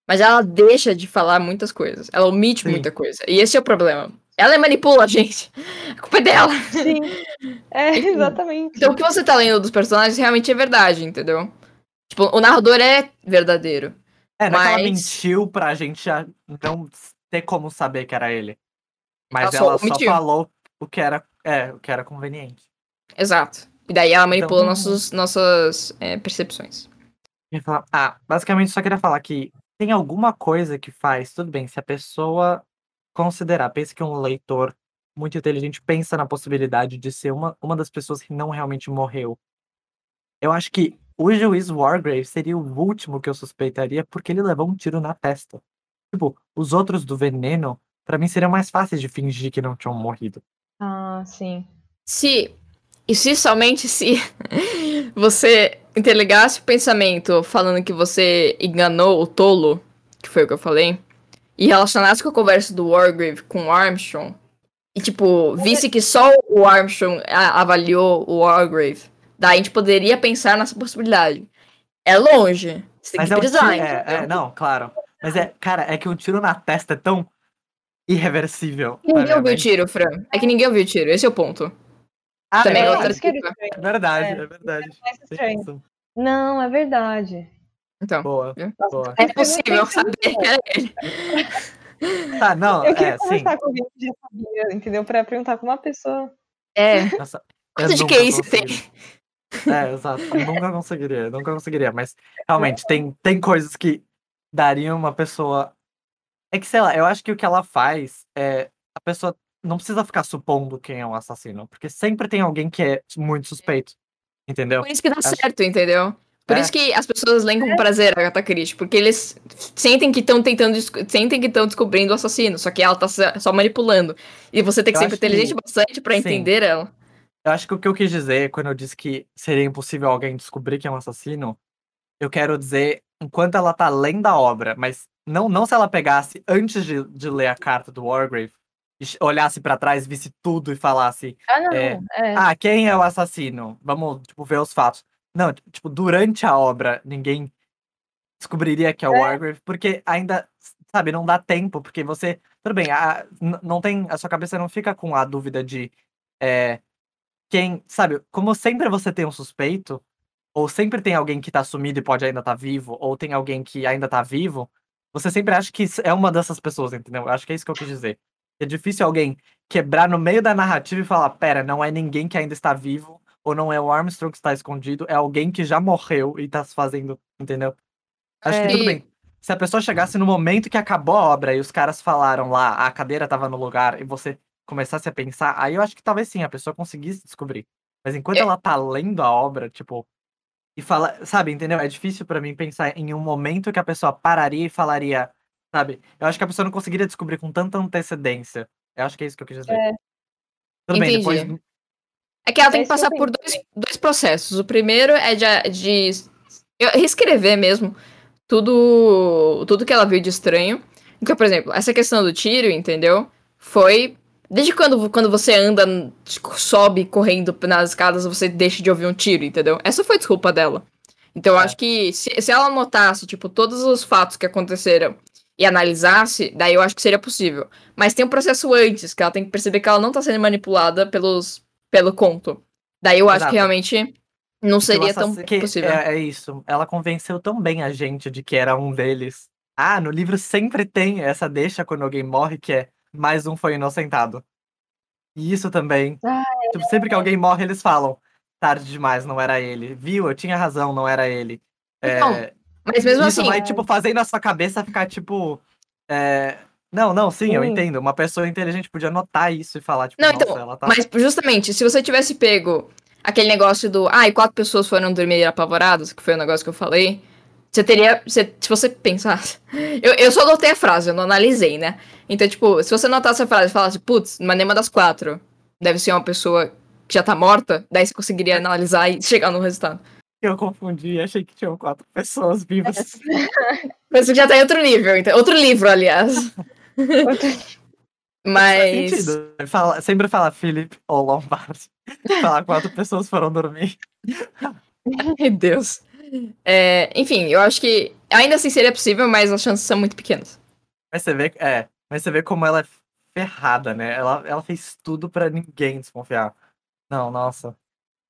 [SPEAKER 2] Mas ela deixa de falar muitas coisas. Ela omite
[SPEAKER 1] Sim.
[SPEAKER 2] muita coisa. E esse é o problema. Ela manipula a *laughs* gente. A culpa é dela.
[SPEAKER 3] Sim. É, *laughs* exatamente.
[SPEAKER 2] Então o que você tá lendo dos personagens realmente é verdade, entendeu? Tipo, o narrador é verdadeiro.
[SPEAKER 1] É, não é que ela
[SPEAKER 2] mas-
[SPEAKER 1] mentiu pra gente não ter como saber que era ele. Mas
[SPEAKER 2] Ela só
[SPEAKER 1] ela só
[SPEAKER 2] omitiu.
[SPEAKER 1] falou o que era, é, o que era conveniente.
[SPEAKER 2] Exato. E daí ela manipula
[SPEAKER 1] Então-
[SPEAKER 2] nossos, nossas é, percepções.
[SPEAKER 1] Ah, basicamente só queria falar que tem alguma coisa que faz, tudo bem, se a pessoa considerar, pense que um leitor muito inteligente pensa na possibilidade de ser uma, uma das pessoas que não realmente morreu. Eu acho que o juiz Wargrave seria o último que eu suspeitaria porque ele levou um tiro na testa. Tipo, os outros do veneno, pra mim seriam mais fáceis de fingir que não tinham morrido.
[SPEAKER 3] Ah, sim.
[SPEAKER 2] Se. E se somente se *laughs* você interligasse o pensamento falando que você enganou o tolo, que foi o que eu falei, e relacionasse com a conversa do Wargrave com o Armstrong, e tipo, visse que só o Armstrong avaliou o Wargrave, daí a gente poderia pensar nessa possibilidade. É longe. Você tem
[SPEAKER 1] Mas
[SPEAKER 2] que
[SPEAKER 1] é
[SPEAKER 2] brisar,
[SPEAKER 1] é, é, não, claro. Mas é, cara, é que um tiro na testa é tão irreversível.
[SPEAKER 2] Ninguém ouviu o tiro, Fran. É que ninguém ouviu o tiro, esse é o ponto.
[SPEAKER 1] Ah,
[SPEAKER 2] Também
[SPEAKER 1] é
[SPEAKER 2] é
[SPEAKER 3] é,
[SPEAKER 2] outra
[SPEAKER 3] isso que.
[SPEAKER 1] É verdade,
[SPEAKER 3] É.
[SPEAKER 1] é verdade. Razão.
[SPEAKER 3] Não, é verdade.
[SPEAKER 2] Então,
[SPEAKER 1] Boa, boa.
[SPEAKER 2] é possível saber que era ele.
[SPEAKER 1] Tá, *laughs* não,
[SPEAKER 3] Eu queria
[SPEAKER 1] é, sim.
[SPEAKER 3] conversar com alguém que já sabia, entendeu? Pra perguntar com uma pessoa.
[SPEAKER 2] É.
[SPEAKER 1] Nossa,
[SPEAKER 2] Quanto de QI você tem?
[SPEAKER 1] É, exato. Eu nunca conseguiria, nunca conseguiria. Mas, realmente, tem, tem coisas que dariam uma pessoa... É que, sei lá, eu acho que o que ela faz é... A pessoa não precisa ficar supondo quem é o assassino. Porque sempre tem alguém que é muito suspeito. Entendeu?
[SPEAKER 2] Por isso que dá
[SPEAKER 1] Acho-
[SPEAKER 2] certo, entendeu? Por
[SPEAKER 1] É.
[SPEAKER 2] isso que as pessoas leem com prazer a Agatha Christie, porque eles sentem que estão tentando, sentem que estão descobrindo o assassino, só que ela tá só manipulando. E você tem que
[SPEAKER 1] Eu
[SPEAKER 2] ser inteligente
[SPEAKER 1] que-
[SPEAKER 2] bastante pra
[SPEAKER 1] sim.
[SPEAKER 2] entender ela.
[SPEAKER 1] Eu acho que o que eu quis dizer quando eu disse que seria impossível alguém descobrir quem é um assassino, eu quero dizer enquanto ela tá lendo a obra, mas não, não se ela pegasse antes de, de ler a carta do Wargrave, e olhasse pra trás, visse tudo e falasse,
[SPEAKER 3] Ah, não.
[SPEAKER 1] É.
[SPEAKER 3] É.
[SPEAKER 1] ah, quem é o assassino? Vamos, tipo, ver os fatos. Não, tipo, durante a obra, ninguém descobriria que é o
[SPEAKER 3] É.
[SPEAKER 1] Wargrave, porque ainda, sabe, não dá tempo, porque você, tudo bem, a, não tem, a sua cabeça não fica com a dúvida de é, quem, sabe, como sempre você tem um suspeito, ou sempre tem alguém que tá sumido e pode ainda estar vivo, ou tem alguém que ainda tá vivo, você sempre acha que é uma dessas pessoas, entendeu? Eu acho que é isso que eu quis dizer. É difícil alguém quebrar no meio da narrativa e falar, pera, não é ninguém que ainda está vivo, ou não é o Armstrong que está escondido, é alguém que já morreu e tá se fazendo, entendeu? Acho
[SPEAKER 3] É.
[SPEAKER 1] que tudo
[SPEAKER 2] E-
[SPEAKER 1] bem. Se a pessoa chegasse no momento que acabou a obra e os caras falaram lá, a cadeira tava no lugar, e você começasse a pensar, aí eu acho que talvez sim, a pessoa conseguisse descobrir. Mas enquanto
[SPEAKER 2] É.
[SPEAKER 1] ela tá lendo a obra, tipo, e fala, sabe, entendeu? É difícil pra mim pensar em um momento que a pessoa pararia e falaria, sabe? Eu acho que a pessoa não conseguiria descobrir com tanta antecedência. Eu acho que é isso que eu quis dizer.
[SPEAKER 3] É.
[SPEAKER 1] Tudo bem, depois.
[SPEAKER 2] Entendi. É que ela tem
[SPEAKER 3] É
[SPEAKER 2] que passar por dois, dois processos. O primeiro é de, de reescrever mesmo tudo, tudo que ela viu de estranho. Então, por exemplo, essa questão do tiro, entendeu? Foi. Desde quando, quando você anda, sobe correndo nas escadas, você deixa de ouvir um tiro, entendeu? Essa foi a desculpa dela. Então, eu
[SPEAKER 1] É.
[SPEAKER 2] acho que se, se ela anotasse, tipo, todos os fatos que aconteceram e analisasse, daí eu acho que seria possível. Mas tem um processo antes, que ela tem que perceber que ela não tá sendo manipulada pelos, pelo conto. Daí eu acho
[SPEAKER 1] Exato.
[SPEAKER 2] que realmente não seria tão possível.
[SPEAKER 1] É, é isso. Ela convenceu tão bem a gente de que era um deles. Ah, no livro sempre tem essa deixa quando alguém morre, que é mais um foi inocentado. E isso também.
[SPEAKER 3] Ah,
[SPEAKER 1] tipo, sempre que alguém morre, eles falam. Tarde demais, não era ele. Viu? Eu tinha razão, não era ele.
[SPEAKER 2] Então,
[SPEAKER 1] É,
[SPEAKER 2] Mas mesmo
[SPEAKER 1] isso
[SPEAKER 2] assim,
[SPEAKER 1] vai, tipo, fazendo a sua cabeça ficar, tipo. é, Não, não, sim, eu entendo. Uma pessoa inteligente podia notar isso e falar, tipo,
[SPEAKER 2] Não, então,
[SPEAKER 1] ela tá.
[SPEAKER 2] Mas justamente, se você tivesse pego aquele negócio do. Ah, e quatro pessoas foram dormir apavoradas, que foi o negócio que eu falei. Você teria. você- se você pensasse. *laughs* Eu, eu só notei a frase, eu não analisei, né? Então, tipo, se você notasse a frase e falasse, putz, mas nenhuma das quatro deve ser uma pessoa que já tá morta, daí você conseguiria analisar e chegar no resultado.
[SPEAKER 1] Eu confundi, achei que tinham quatro pessoas vivas. *laughs*
[SPEAKER 2] Mas você já tá em outro nível, então. Outro livro, aliás. *laughs* Mas.
[SPEAKER 1] Sentido. Fala, sempre fala Philip ou Lombardi. Falar quatro pessoas foram dormir.
[SPEAKER 2] Ai, Deus. É, enfim, eu acho que ainda assim seria possível, mas as chances são muito pequenas.
[SPEAKER 1] Mas você vê, é, mas você vê como ela é ferrada, né? Ela, ela fez tudo pra ninguém desconfiar. Não, nossa.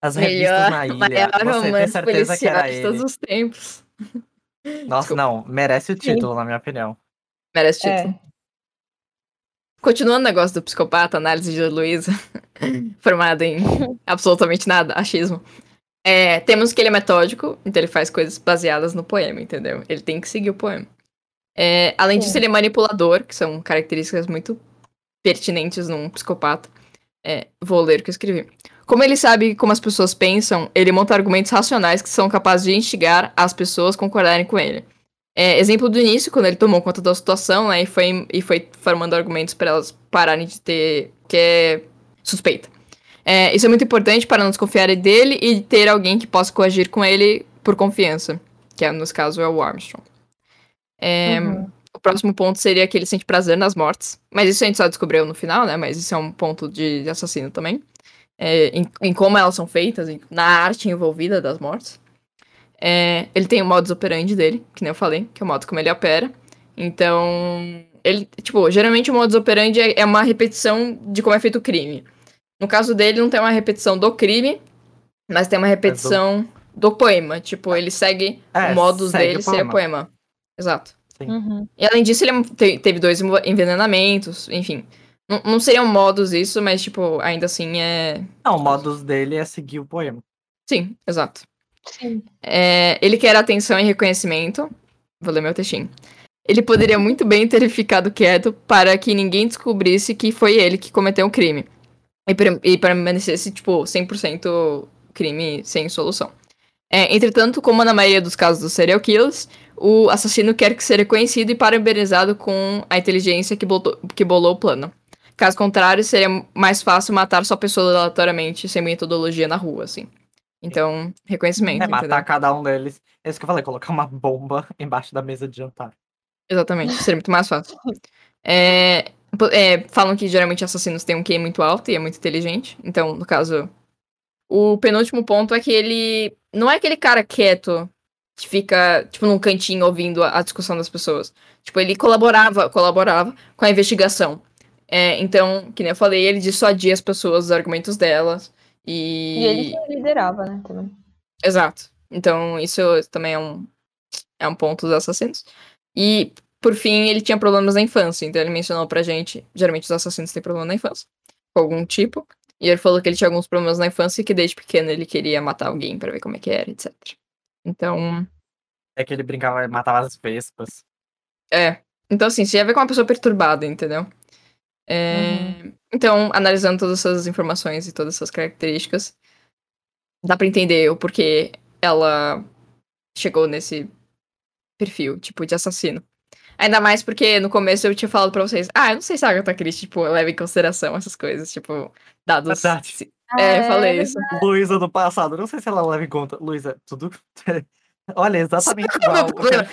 [SPEAKER 1] As revistas na *laughs* ilha,
[SPEAKER 2] maior
[SPEAKER 1] você tem certeza que era
[SPEAKER 2] de todos
[SPEAKER 1] ele.
[SPEAKER 2] os tempos.
[SPEAKER 1] Nossa,
[SPEAKER 2] Desculpa.
[SPEAKER 1] não, merece o título, na minha opinião.
[SPEAKER 2] Merece título.
[SPEAKER 3] É.
[SPEAKER 2] Continuando o negócio do psicopata, análise de Luísa, *laughs* formada em absolutamente nada, achismo. É, temos que ele é metódico, então ele faz coisas baseadas no poema, entendeu? Ele tem que seguir o poema. É, além disso, ele é manipulador, que são características muito pertinentes num psicopata. É, vou ler o que eu escrevi. Como ele sabe como as pessoas pensam, ele monta argumentos racionais que são capazes de instigar as pessoas a concordarem com ele. É, exemplo do início, quando ele tomou conta da situação, né, e foi, e foi formando argumentos para elas pararem de ter que é suspeita. É, isso é muito importante para não desconfiarem dele e ter alguém que possa coagir com ele por confiança, que é, no caso é o Armstrong. É,
[SPEAKER 3] Uhum.
[SPEAKER 2] O próximo ponto seria que ele sente prazer nas mortes, mas isso a gente só descobriu no final, né? Mas isso é um ponto de, de assassino também. É, em, em como elas são feitas, em- na arte envolvida das mortes. É, ele tem o modus operandi dele, que nem eu falei, que é o modo como ele opera. Então, ele, tipo, geralmente o modus operandi é, é uma repetição de como é feito o crime. No caso dele, não tem uma repetição do crime, mas tem uma repetição do poema. Tipo, ele segue
[SPEAKER 1] É,
[SPEAKER 2] o modus
[SPEAKER 1] segue
[SPEAKER 2] dele
[SPEAKER 1] o
[SPEAKER 2] ser
[SPEAKER 1] poema.
[SPEAKER 2] poema. Exato.
[SPEAKER 3] Uhum.
[SPEAKER 2] E além disso, ele te- teve dois envenenamentos, enfim. Não, não seriam modos isso, mas, tipo, ainda assim é.
[SPEAKER 1] Não, o modus dele é seguir o poema.
[SPEAKER 2] Sim, exato.
[SPEAKER 3] Sim.
[SPEAKER 2] É, ele quer atenção e reconhecimento. Vou ler meu textinho. Ele poderia muito bem ter ficado quieto para que ninguém descobrisse que foi ele que cometeu o crime. E, per- e permanecesse, tipo, 100% crime sem solução. É, entretanto, como na maioria dos casos dos serial killers, o assassino quer que seja reconhecido e parabenizado com a inteligência que, botou- que bolou o plano. Caso contrário, seria mais fácil matar só pessoas aleatoriamente, sem metodologia na rua, assim. Então, reconhecimento.
[SPEAKER 1] É matar
[SPEAKER 2] entendeu?
[SPEAKER 1] cada um deles. É isso que eu falei, colocar uma bomba *laughs* embaixo da mesa de jantar.
[SPEAKER 2] Exatamente, seria muito mais fácil. *laughs* É, é, falam que geralmente assassinos têm um QI muito alto e é muito inteligente. Então, no caso, o penúltimo ponto é que ele não é aquele cara quieto que fica, tipo, num cantinho ouvindo a, a discussão das pessoas. Tipo, ele colaborava, colaborava com a investigação. É, então, que nem eu falei, ele dissuadia as pessoas dos argumentos delas. E...
[SPEAKER 3] E ele que liderava, né? Também.
[SPEAKER 2] Exato. Então, isso também é um, é um ponto dos assassinos. E, por fim, ele tinha problemas na infância. Então, ele mencionou pra gente: geralmente os assassinos têm problema na infância, com algum tipo. E ele falou que ele tinha alguns problemas na infância e que desde pequeno ele queria matar alguém pra ver como é que era, etc. Então,
[SPEAKER 1] É que ele brincava e matava as vespas.
[SPEAKER 2] é. Então, assim, você ia ver com uma pessoa perturbada, entendeu? É, Então, analisando todas essas informações e todas essas características, dá pra entender o porquê ela chegou nesse perfil, tipo, de assassino. Ainda mais porque no começo eu tinha falado pra vocês, ah, eu não sei se a Agatha Christie, tipo, leva em consideração essas coisas, tipo, dados...
[SPEAKER 1] Verdade.
[SPEAKER 2] ci- É, eu
[SPEAKER 3] Ah,
[SPEAKER 2] falei
[SPEAKER 3] é
[SPEAKER 2] isso.
[SPEAKER 1] Luísa do passado, não sei se ela leva em conta. Luísa, tudo. *laughs* Olha, exatamente
[SPEAKER 2] é
[SPEAKER 1] igual.
[SPEAKER 2] meu problema?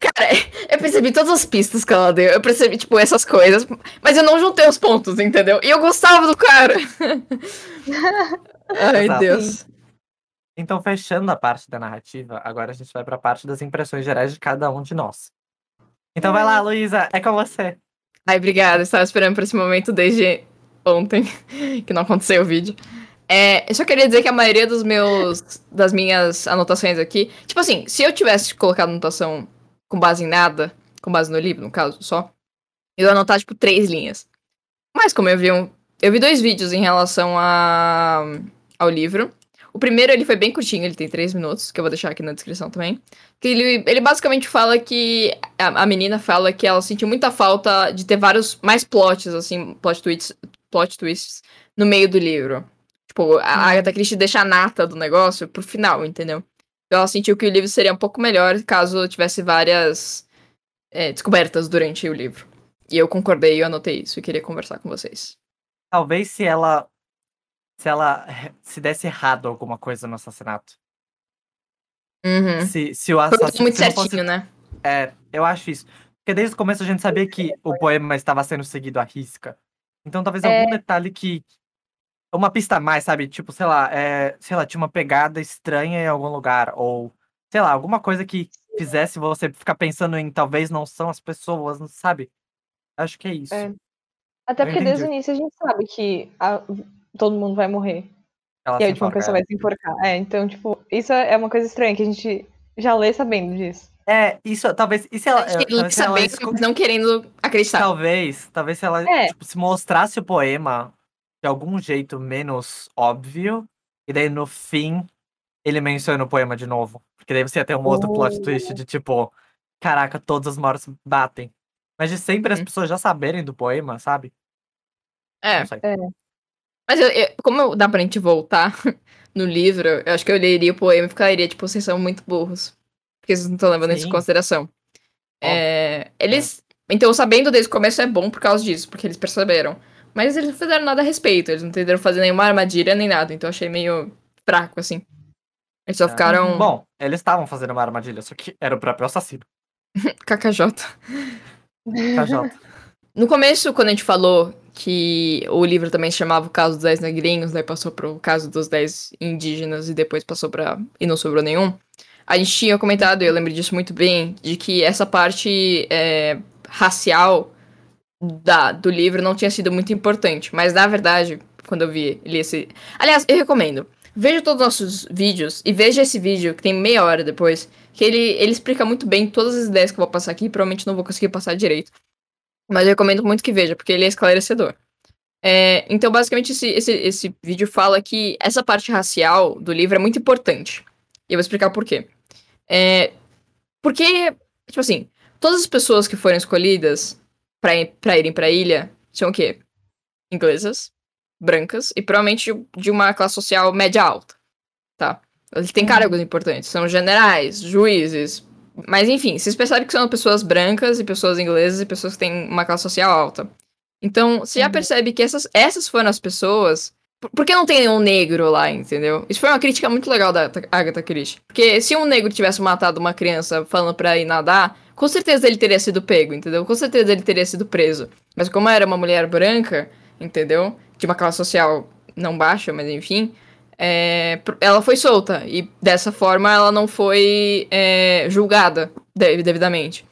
[SPEAKER 2] Cara, *laughs* eu percebi todas as pistas que ela deu. Eu percebi, tipo, essas coisas. Mas eu não juntei os pontos, entendeu? E eu gostava do cara. *laughs* Ai,
[SPEAKER 1] Exato.
[SPEAKER 2] Deus.
[SPEAKER 1] Então, fechando a parte da narrativa, agora a gente vai pra parte das impressões gerais de cada um de nós. Então vai lá, Luísa, é com você.
[SPEAKER 2] Ai, obrigada. Estava esperando por esse momento desde ontem, *laughs* que não aconteceu o vídeo. É, eu só queria dizer que a maioria dos meus, das minhas anotações aqui, tipo assim, se eu tivesse colocado anotação com base em nada, com base no livro, no caso, só. Eu anotar, tipo, três linhas. Mas como eu vi um. Eu vi dois vídeos em relação a, ao livro. O primeiro, ele foi bem curtinho, ele tem três minutos, que eu vou deixar aqui na descrição também. Que ele, ele basicamente fala que. A, a menina fala que ela sentiu muita falta de ter vários mais plots, assim, plot twists, plot twists no meio do livro. Tipo, a Agatha Christie deixa a nata do negócio pro final, entendeu? Então ela sentiu que o livro seria um pouco melhor caso tivesse várias é, descobertas durante o livro. E eu concordei, eu anotei isso e queria conversar com vocês.
[SPEAKER 1] Talvez se ela. Se ela se desse errado alguma coisa no assassinato.
[SPEAKER 2] Uhum.
[SPEAKER 1] Se, se o assassino.
[SPEAKER 2] muito certinho,
[SPEAKER 1] fosse-
[SPEAKER 2] né?
[SPEAKER 1] É, eu acho isso. Porque desde o começo a gente sabia que o poema estava sendo seguido à risca. Então talvez
[SPEAKER 3] É.
[SPEAKER 1] algum detalhe que. Uma pista a mais, sabe? Tipo, sei lá, é, sei lá, tinha uma pegada estranha em algum lugar. Ou, sei lá, alguma coisa que fizesse você ficar pensando em talvez não são as pessoas, não sabe? Acho que é isso.
[SPEAKER 3] É. Até
[SPEAKER 1] Eu
[SPEAKER 3] porque desde o início a gente sabe que a- todo mundo vai morrer.
[SPEAKER 1] Ela
[SPEAKER 3] e a
[SPEAKER 1] se
[SPEAKER 3] última pessoa
[SPEAKER 1] é.
[SPEAKER 3] vai se enforcar. É, então, tipo, isso é uma coisa estranha que a gente já lê sabendo disso.
[SPEAKER 1] É, isso, talvez. E se ela.
[SPEAKER 2] A gente
[SPEAKER 1] talvez ela
[SPEAKER 2] sabendo,
[SPEAKER 1] esco-
[SPEAKER 2] mas não querendo acreditar.
[SPEAKER 1] Talvez, talvez se ela
[SPEAKER 3] É.
[SPEAKER 1] tipo, se mostrasse o poema de algum jeito menos óbvio, e daí no fim ele menciona o poema de novo. Porque daí você ia ter um outro plot twist de tipo, caraca, todas as mortes batem. Mas de sempre as
[SPEAKER 2] Uhum.
[SPEAKER 1] pessoas já saberem do poema, sabe?
[SPEAKER 2] É,
[SPEAKER 1] Não sei.
[SPEAKER 2] Mas eu- eu- como dá pra gente voltar *laughs* no livro, eu acho que eu leria o poema e ficaria, tipo, vocês são muito burros. Porque vocês não estão levando isso em
[SPEAKER 1] Sim.
[SPEAKER 2] consideração. É, eles. Então, sabendo desde o começo é bom por causa disso, porque eles perceberam. Mas eles não fizeram nada a respeito, eles não entenderam fazer nenhuma armadilha nem nada, então eu achei meio fraco, assim. Eles só
[SPEAKER 1] É.
[SPEAKER 2] ficaram
[SPEAKER 1] Bom, eles estavam fazendo uma armadilha, só que era o próprio assassino. *laughs*
[SPEAKER 2] KKJ.
[SPEAKER 1] KJ.
[SPEAKER 2] No começo, quando a gente falou que o livro também chamava O Caso dos Dez Negrinhos, daí passou pro Caso dos Dez Indígenas e depois passou pra... e não sobrou nenhum, a gente tinha comentado, eu lembro disso muito bem, de que essa parte é, racial da, do livro não tinha sido muito importante. Mas, na verdade, quando eu vi, li esse... Aliás, eu recomendo. Veja todos os nossos vídeos e veja esse vídeo, que tem meia hora depois, que ele, ele explica muito bem todas as ideias que eu vou passar aqui, provavelmente não vou conseguir passar direito. Mas eu recomendo muito que veja, porque ele é esclarecedor. É, então, basicamente, esse, esse, esse vídeo fala que essa parte racial do livro é muito importante. E eu vou explicar por quê. É, porque, tipo assim, todas as pessoas que foram escolhidas pra irem pra ilha são o quê? Inglesas, brancas e provavelmente de, de uma classe social média alta. Tá? Eles têm
[SPEAKER 3] Uhum.
[SPEAKER 2] cargos importantes. São generais, juízes, mas enfim, vocês percebem que são pessoas brancas e pessoas inglesas e pessoas que têm uma classe social alta. Então, você já
[SPEAKER 3] Uhum.
[SPEAKER 2] percebe que essas, essas foram as pessoas. Por, por que não tem nenhum negro lá, entendeu? Isso foi uma crítica muito legal da Agatha Christie. Porque se um negro tivesse matado uma criança falando pra ir nadar, com certeza ele teria sido pego, entendeu? Com certeza ele teria sido preso. Mas como era uma mulher branca, entendeu? De uma classe social não baixa, mas enfim, é, ela foi solta. E dessa forma ela não foi é, julgada de- devidamente.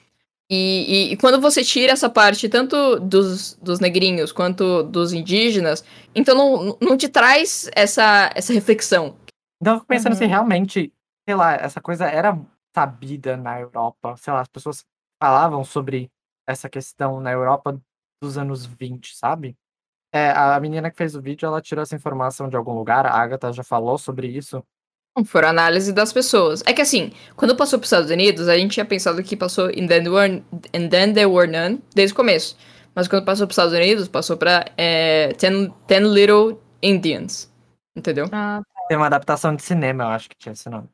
[SPEAKER 2] E, e- e quando você tira essa parte tanto dos, dos negrinhos quanto dos indígenas, então não, não te traz essa, essa reflexão.
[SPEAKER 1] Então eu fico pensando se
[SPEAKER 3] Uhum.
[SPEAKER 1] realmente, sei lá, essa coisa era sabida na Europa. Sei lá, as pessoas falavam sobre essa questão na Europa dos anos 20, sabe? É, a menina que fez o vídeo, ela tirou essa informação de algum lugar, a Agatha já falou sobre isso.
[SPEAKER 2] Não foram análise das pessoas. É que assim, quando passou para os Estados Unidos, a gente tinha pensado que passou in then, there were, and then there were none desde o começo. Mas quando passou para os Estados Unidos, passou para é, ten, ten Little Indians. Entendeu?
[SPEAKER 3] Ah,
[SPEAKER 1] Tem uma adaptação de cinema, eu acho que tinha esse nome.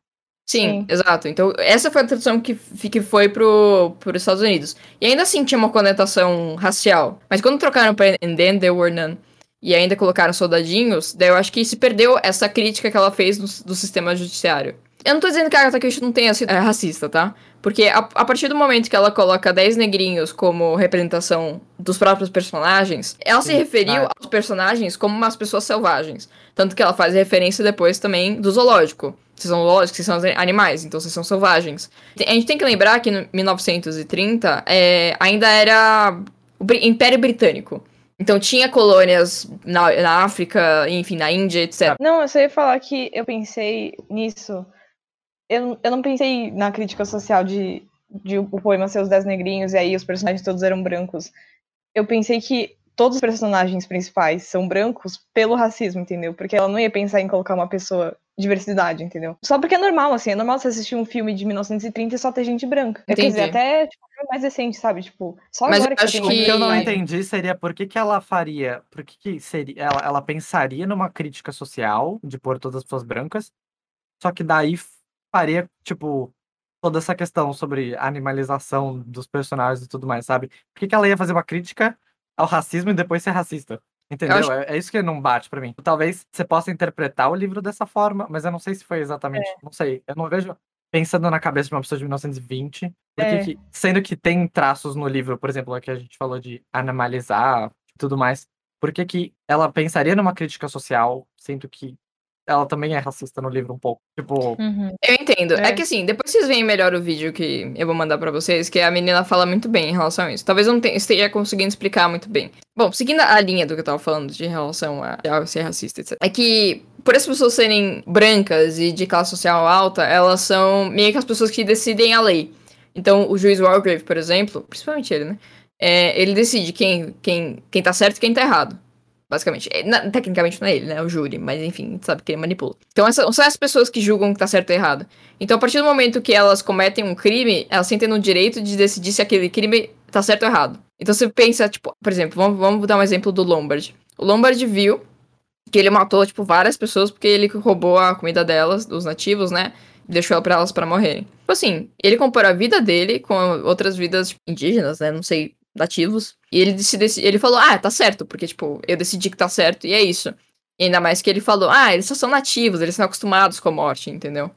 [SPEAKER 2] Sim,
[SPEAKER 3] Sim.
[SPEAKER 2] exato. Então, essa foi a tradução que, que foi pro, pros Estados Unidos. E ainda assim tinha uma conotação racial. Mas quando trocaram pra And Then There Were None e ainda colocaram soldadinhos, daí eu acho que se perdeu essa crítica que ela fez do, do sistema judiciário. Eu não tô dizendo que a Agatha Christie não tenha sido é, racista, tá? Porque a, a partir do momento que ela coloca 10 negrinhos como representação dos próprios personagens, ela se
[SPEAKER 1] Sim,
[SPEAKER 2] referiu
[SPEAKER 1] ah.
[SPEAKER 2] aos personagens como umas pessoas selvagens. Tanto que ela faz referência depois também do zoológico. Vocês são zoológicos, vocês são animais, então vocês são selvagens. A gente tem que lembrar que em 1930 é, ainda era o Império Britânico. Então tinha colônias na, na África, enfim, na Índia, etc.
[SPEAKER 3] Não, eu só ia falar que eu pensei nisso. Eu, eu não pensei na crítica social de de o poema ser os Dez Negrinhos e aí os personagens todos eram brancos, eu pensei que todos os personagens principais são brancos pelo racismo, entendeu? Porque ela não ia pensar em colocar uma pessoa diversidade, entendeu? Só porque é normal, assim, é normal você assistir um filme de 1930 e só ter gente branca. Quer dizer, até tipo, mais recente, sabe? Tipo, só
[SPEAKER 2] Mas
[SPEAKER 3] agora
[SPEAKER 2] eu
[SPEAKER 3] que
[SPEAKER 2] acho
[SPEAKER 1] O que
[SPEAKER 2] que-
[SPEAKER 1] eu não entendi seria por que, que ela faria. Por que, que seria. Ela, ela pensaria numa crítica social de pôr todas as pessoas brancas, só que daí faria, tipo, toda essa questão sobre animalização dos personagens e tudo mais, sabe? Por que, que ela ia fazer uma crítica ao racismo e depois ser racista? Entendeu?
[SPEAKER 2] acho-
[SPEAKER 1] É, é isso que não bate pra mim. Talvez você possa interpretar o livro dessa forma, mas eu não sei se foi exatamente. Não sei. Eu não vejo pensando na cabeça de uma pessoa de 1920. Porque
[SPEAKER 3] É.
[SPEAKER 1] que- sendo que tem traços no livro, por exemplo, aqui a gente falou de animalizar e tudo mais. Por que, que ela pensaria numa crítica social, sendo que ela também é racista no livro um pouco? Tipo,
[SPEAKER 3] Uhum.
[SPEAKER 2] Eu entendo. É.
[SPEAKER 3] É.
[SPEAKER 2] que assim, depois vocês veem melhor o vídeo que eu vou mandar pra vocês, que a menina fala muito bem em relação a isso. Talvez eu não tenha, esteja conseguindo explicar muito bem. Bom, seguindo a linha do que eu tava falando de relação a, a ser racista, etc. É que, por as pessoas serem brancas e de classe social alta, elas são meio que as pessoas que decidem a lei. Então, o juiz Walgrave, por exemplo, principalmente ele, né? É, ele decide quem, quem, quem tá certo e quem tá errado. Basicamente. É, na- tecnicamente não é ele, né? É o júri. Mas enfim, sabe que ele manipula. Então essa, são as pessoas que julgam que tá certo ou errado. Então a partir do momento que elas cometem um crime, elas sentem no direito de decidir se aquele crime tá certo ou errado. Então você pensa, tipo, por exemplo, vamos, vamos dar um exemplo do Lombard. O Lombard viu que ele matou, tipo, várias pessoas porque ele roubou a comida delas, dos nativos, né? Deixou ela pra elas pra morrerem. Tipo assim, ele comparou a vida dele com outras vidas tipo, indígenas, né? Não sei, nativos. E ele se deci- ele falou, ah, tá certo, porque, tipo, eu decidi que tá certo, e é isso. E ainda mais que ele falou, ah, eles só são nativos, eles são acostumados com a morte, entendeu?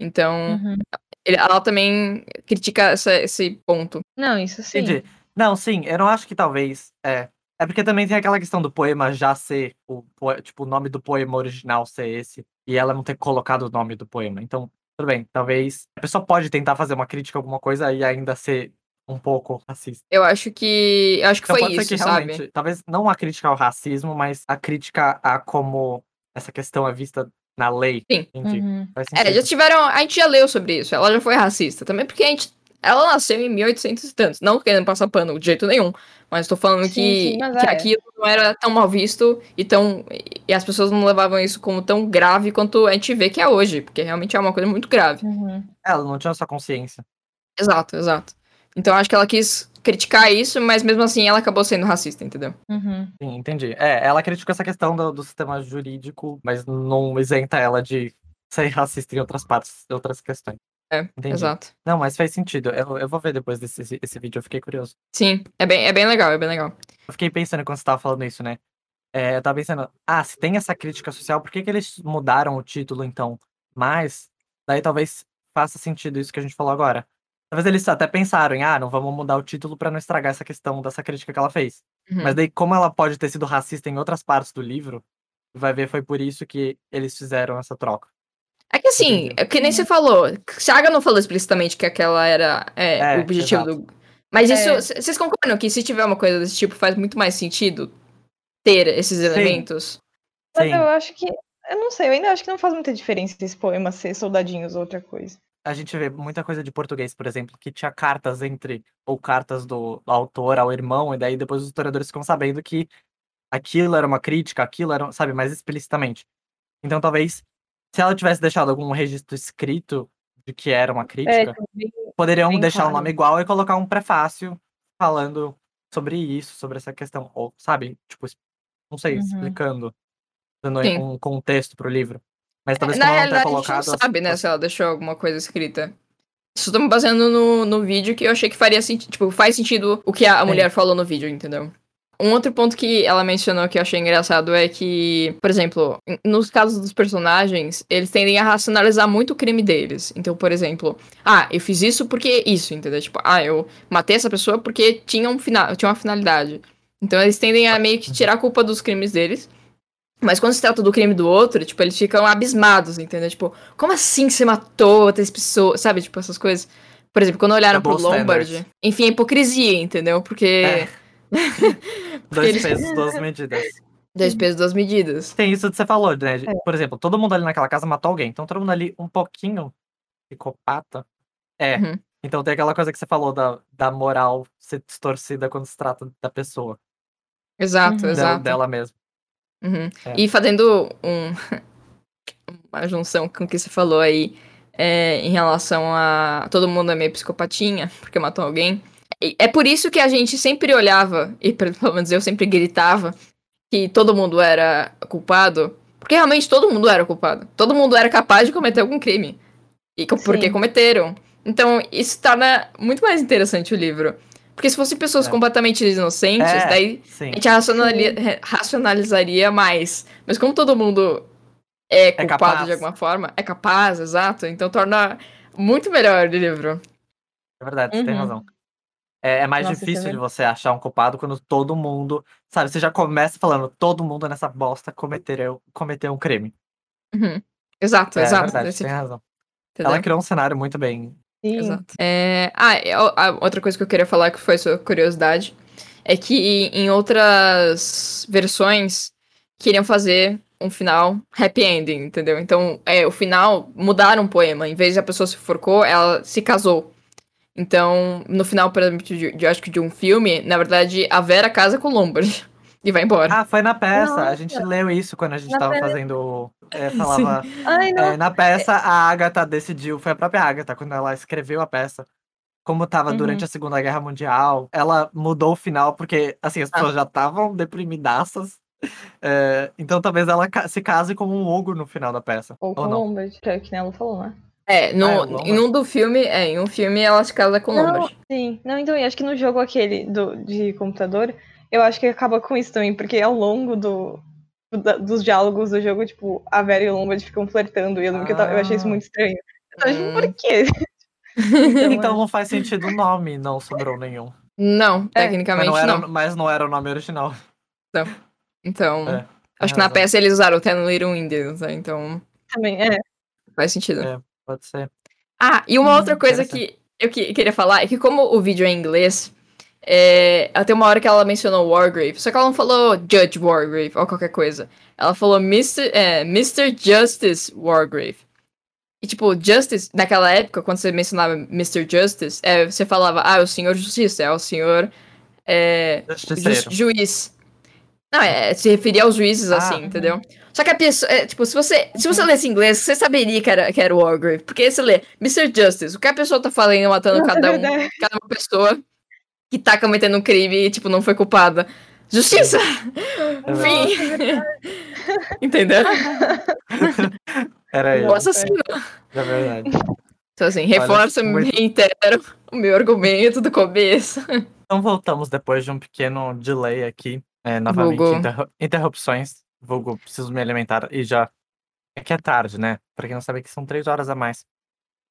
[SPEAKER 2] Então,
[SPEAKER 3] Uhum.
[SPEAKER 2] ele- ela também critica essa- esse ponto.
[SPEAKER 3] Não, isso sim.
[SPEAKER 1] entendi. Não, sim, eu não acho que talvez. É. É porque também tem aquela questão do poema já ser o, tipo, o nome do poema original ser esse, e ela não ter colocado o nome do poema. Então, tudo bem, talvez. A pessoa pode tentar fazer uma crítica a alguma coisa e ainda ser um pouco racista.
[SPEAKER 2] Eu acho que. Eu acho que
[SPEAKER 1] Então
[SPEAKER 2] foi
[SPEAKER 1] pode
[SPEAKER 2] isso,
[SPEAKER 1] ser que
[SPEAKER 2] sabe?
[SPEAKER 1] realmente, talvez não a crítica ao racismo, mas a crítica a como essa questão é vista na lei.
[SPEAKER 2] Sim.
[SPEAKER 1] Entendi.
[SPEAKER 3] Uhum.
[SPEAKER 2] É, já tiveram. A gente já leu sobre isso. Ela já foi racista. Também porque a gente. Ela nasceu em 1800 e tantos. Não querendo passar pano de jeito nenhum. Mas tô falando
[SPEAKER 3] Sim,
[SPEAKER 2] que,
[SPEAKER 3] sim, mas
[SPEAKER 2] que
[SPEAKER 3] é.
[SPEAKER 2] aquilo não era tão mal visto e tão. E as pessoas não levavam isso como tão grave quanto a gente vê que é hoje. Porque realmente é uma coisa muito grave.
[SPEAKER 3] Uhum.
[SPEAKER 1] Ela não tinha essa consciência.
[SPEAKER 2] Exato, exato. Então acho que ela quis criticar isso, mas mesmo assim ela acabou sendo racista, entendeu?
[SPEAKER 3] Uhum.
[SPEAKER 1] Sim, entendi. É, ela criticou essa questão do, do sistema jurídico, mas não isenta ela de ser racista em outras partes, outras questões.
[SPEAKER 2] É,
[SPEAKER 1] Entendi.
[SPEAKER 2] exato.
[SPEAKER 1] Não, mas faz sentido. Eu, eu vou ver depois desse esse, esse vídeo, eu fiquei curioso.
[SPEAKER 2] Sim, é bem, é bem legal, é bem legal.
[SPEAKER 1] Eu fiquei pensando quando você tava falando isso, né? É, eu tava pensando, ah, se tem essa crítica social, por que, que eles mudaram o título então? Mas, daí talvez faça sentido isso que a gente falou agora. Talvez eles até pensaram em, ah, não vamos mudar o título pra não estragar essa questão dessa crítica que ela fez.
[SPEAKER 2] Uhum.
[SPEAKER 1] Mas daí, como ela pode ter sido racista em outras partes do livro, vai ver, foi por isso que eles fizeram essa troca.
[SPEAKER 2] É que assim, é que nem você falou, Saga não falou explicitamente que aquela era é,
[SPEAKER 1] É,
[SPEAKER 2] o objetivo
[SPEAKER 1] exato.
[SPEAKER 2] do. Mas isso,
[SPEAKER 3] É.
[SPEAKER 2] vocês concordam que se tiver uma coisa desse tipo, faz muito mais sentido ter esses elementos?
[SPEAKER 3] Mas
[SPEAKER 1] Sim,
[SPEAKER 3] eu acho que. Eu não sei, eu ainda acho que não faz muita diferença esse poema ser soldadinhos ou outra coisa.
[SPEAKER 1] A gente vê muita coisa de português, por exemplo, que tinha cartas entre, ou cartas do autor ao irmão, e daí depois os historiadores ficam sabendo que aquilo era uma crítica, aquilo era, sabe, mais explicitamente. Então talvez, se ela tivesse deixado algum registro escrito de que era uma
[SPEAKER 3] É,
[SPEAKER 1] crítica,
[SPEAKER 3] bem-
[SPEAKER 1] poderiam
[SPEAKER 3] bem
[SPEAKER 1] deixar o
[SPEAKER 3] claro.
[SPEAKER 1] nome igual e colocar um prefácio falando sobre isso, sobre essa questão. Ou, sabe, tipo, não sei,
[SPEAKER 3] Uhum.
[SPEAKER 1] explicando, dando
[SPEAKER 2] Sim.
[SPEAKER 1] um contexto pro livro. Mas talvez
[SPEAKER 2] Na
[SPEAKER 1] não tenha
[SPEAKER 2] realidade, a gente não sabe, né, se ela deixou alguma coisa escrita. Isso tô me baseando no, no vídeo que eu achei que faria sentido. Tipo, faz sentido o que a, mulher falou no vídeo, entendeu? Um outro ponto que ela mencionou que eu achei engraçado é que, por exemplo, em- nos casos dos personagens, eles tendem a racionalizar muito o crime deles. Então, por exemplo, ah, eu fiz isso porque isso, entendeu? Tipo, ah, eu matei essa pessoa porque tinha, um final, tinha uma finalidade. Então eles tendem a meio que tirar a culpa dos crimes deles. Mas quando se trata do crime do outro, tipo, eles ficam abismados, entendeu? Tipo, como assim você matou outras pessoas? Sabe, tipo, essas coisas. Por exemplo, quando olharam pro
[SPEAKER 1] Double
[SPEAKER 2] Lombard,
[SPEAKER 1] standards.
[SPEAKER 2] enfim, a hipocrisia, entendeu? Porque.
[SPEAKER 1] É. *laughs* Dois
[SPEAKER 2] eles-
[SPEAKER 1] pesos, duas medidas.
[SPEAKER 2] Dois pesos, duas medidas.
[SPEAKER 1] Tem isso que você falou, né?
[SPEAKER 3] É.
[SPEAKER 1] Por exemplo, todo mundo ali naquela casa matou alguém. Então todo mundo ali um pouquinho psicopata. É.
[SPEAKER 2] Uhum.
[SPEAKER 1] Então tem aquela coisa que você falou da, da moral ser distorcida quando se trata da pessoa.
[SPEAKER 2] Exato,
[SPEAKER 3] Uhum.
[SPEAKER 1] Dela,
[SPEAKER 2] exato.
[SPEAKER 1] dela mesma.
[SPEAKER 2] Uhum.
[SPEAKER 1] É.
[SPEAKER 2] E fazendo um, *laughs* uma junção com o que você falou aí é, em relação a todo mundo é meio psicopatinha porque matou alguém. É por isso que a gente sempre olhava, e *laughs* pelo menos eu sempre gritava, que todo mundo era culpado. Porque realmente todo mundo era culpado. Todo mundo era capaz de cometer algum crime. E porque
[SPEAKER 3] Sim.
[SPEAKER 2] cometeram. Então, isso torna muito mais interessante o livro. Porque se fossem pessoas
[SPEAKER 1] É.
[SPEAKER 2] completamente inocentes,
[SPEAKER 1] É.
[SPEAKER 2] daí
[SPEAKER 1] Sim.
[SPEAKER 2] a gente re- racionalizaria mais. Mas como todo mundo é culpado
[SPEAKER 1] capaz.
[SPEAKER 2] de alguma forma, é capaz, exato, então torna muito melhor o livro.
[SPEAKER 1] É verdade, você tem
[SPEAKER 3] Uhum.
[SPEAKER 1] razão. É, é mais
[SPEAKER 3] Nossa, é
[SPEAKER 1] difícil de você achar um culpado quando todo mundo. Sabe, você já começa falando, todo mundo nessa bosta cometeu, cometeu um crime.
[SPEAKER 2] Uhum. Exato,
[SPEAKER 1] É, é
[SPEAKER 2] exato.
[SPEAKER 1] verdade,
[SPEAKER 2] Esse-
[SPEAKER 1] tem razão.
[SPEAKER 2] entendeu?
[SPEAKER 1] Ela criou um cenário muito bem.
[SPEAKER 3] Sim.
[SPEAKER 2] Exato. É, Ah, a outra coisa que eu queria falar que foi sua curiosidade é que em outras versões queriam fazer um final happy ending, entendeu? Então, é, o final mudaram o poema. Em vez de a pessoa se forcou, ela se casou. Então, no final, por exemplo, de, de- acho que de um filme, na verdade, a Vera casa com o Lombard *laughs* e vai embora.
[SPEAKER 1] Ah, foi na peça. A
[SPEAKER 3] Nossa.
[SPEAKER 1] gente leu isso quando a gente
[SPEAKER 3] Na
[SPEAKER 1] tava
[SPEAKER 3] peça.
[SPEAKER 1] fazendo. é, falava.
[SPEAKER 3] Ai, não.
[SPEAKER 1] é, na peça, a Agatha decidiu. Foi a própria Agatha, quando ela escreveu a peça. Como tava
[SPEAKER 3] Uhum.
[SPEAKER 1] durante a Segunda Guerra Mundial, ela mudou o final, porque assim, as
[SPEAKER 2] Ah.
[SPEAKER 1] pessoas já estavam deprimidaças. É, então talvez ela se case com um ogro no final da peça.
[SPEAKER 3] Ou
[SPEAKER 1] Ou,
[SPEAKER 3] com o
[SPEAKER 1] não.
[SPEAKER 3] Lombard, que é o que ela falou, né?
[SPEAKER 2] É, no,
[SPEAKER 1] Ah, é
[SPEAKER 2] em um do filme, é, em um filme ela se casa com Lombard.
[SPEAKER 3] sim. Não, então, eu acho que no jogo aquele do, de computador, eu acho que acaba com isso também, porque ao longo do, do- dos diálogos do jogo, tipo, a Vera e o Lombard ficam flertando, e eu que eu, tava- eu achei isso
[SPEAKER 1] Ah.
[SPEAKER 3] muito estranho. Eu tava, tipo,
[SPEAKER 2] Hum.
[SPEAKER 3] por quê? *laughs*
[SPEAKER 1] Então não faz sentido o nome, não sobrou nenhum.
[SPEAKER 2] Não,
[SPEAKER 1] Mas
[SPEAKER 2] tecnicamente
[SPEAKER 1] não, era,
[SPEAKER 2] não.
[SPEAKER 1] mas não era o nome original.
[SPEAKER 2] Então,
[SPEAKER 1] É,
[SPEAKER 2] acho que na
[SPEAKER 1] razão.
[SPEAKER 2] peça eles usaram Ten Little Indians, né? Então
[SPEAKER 3] Também, é.
[SPEAKER 2] faz sentido.
[SPEAKER 1] É. Pode ser.
[SPEAKER 2] Ah, e uma
[SPEAKER 3] Hum,
[SPEAKER 2] outra coisa que eu que- queria falar é que como o vídeo é em inglês, é, tem uma hora que ela mencionou Wargrave, só que ela não falou Judge Wargrave ou qualquer coisa. Ela falou Mr. é, Mr. Justice Wargrave. E tipo, Justice, naquela época, quando você mencionava Mr. Justice, é, você falava, ah, é o senhor justiça, é o senhor é. Ju- juiz. Não, é, se referia aos juízes
[SPEAKER 1] Ah.
[SPEAKER 2] assim, entendeu? Só que a pessoa, é, tipo, se você, se você lesse inglês, você saberia que era, que era o Wargrave. Porque aí você lê Mr. Justice, o que a pessoa tá falando, matando
[SPEAKER 3] é
[SPEAKER 2] cada um, cada uma pessoa que tá cometendo um crime e, tipo, não foi culpada. Justiça!
[SPEAKER 1] É *laughs*
[SPEAKER 2] Fim! Entendeu? *laughs*
[SPEAKER 1] Era ele.
[SPEAKER 2] O assassino.
[SPEAKER 1] É verdade.
[SPEAKER 2] Então, assim, reforça,
[SPEAKER 1] muito-
[SPEAKER 2] reitero o meu argumento do começo.
[SPEAKER 1] Então voltamos depois de um pequeno delay aqui. É, novamente, interru- interrupções. Vulgo, preciso me alimentar. E já. É que é tarde, né? Pra quem não sabe, que são três horas a mais.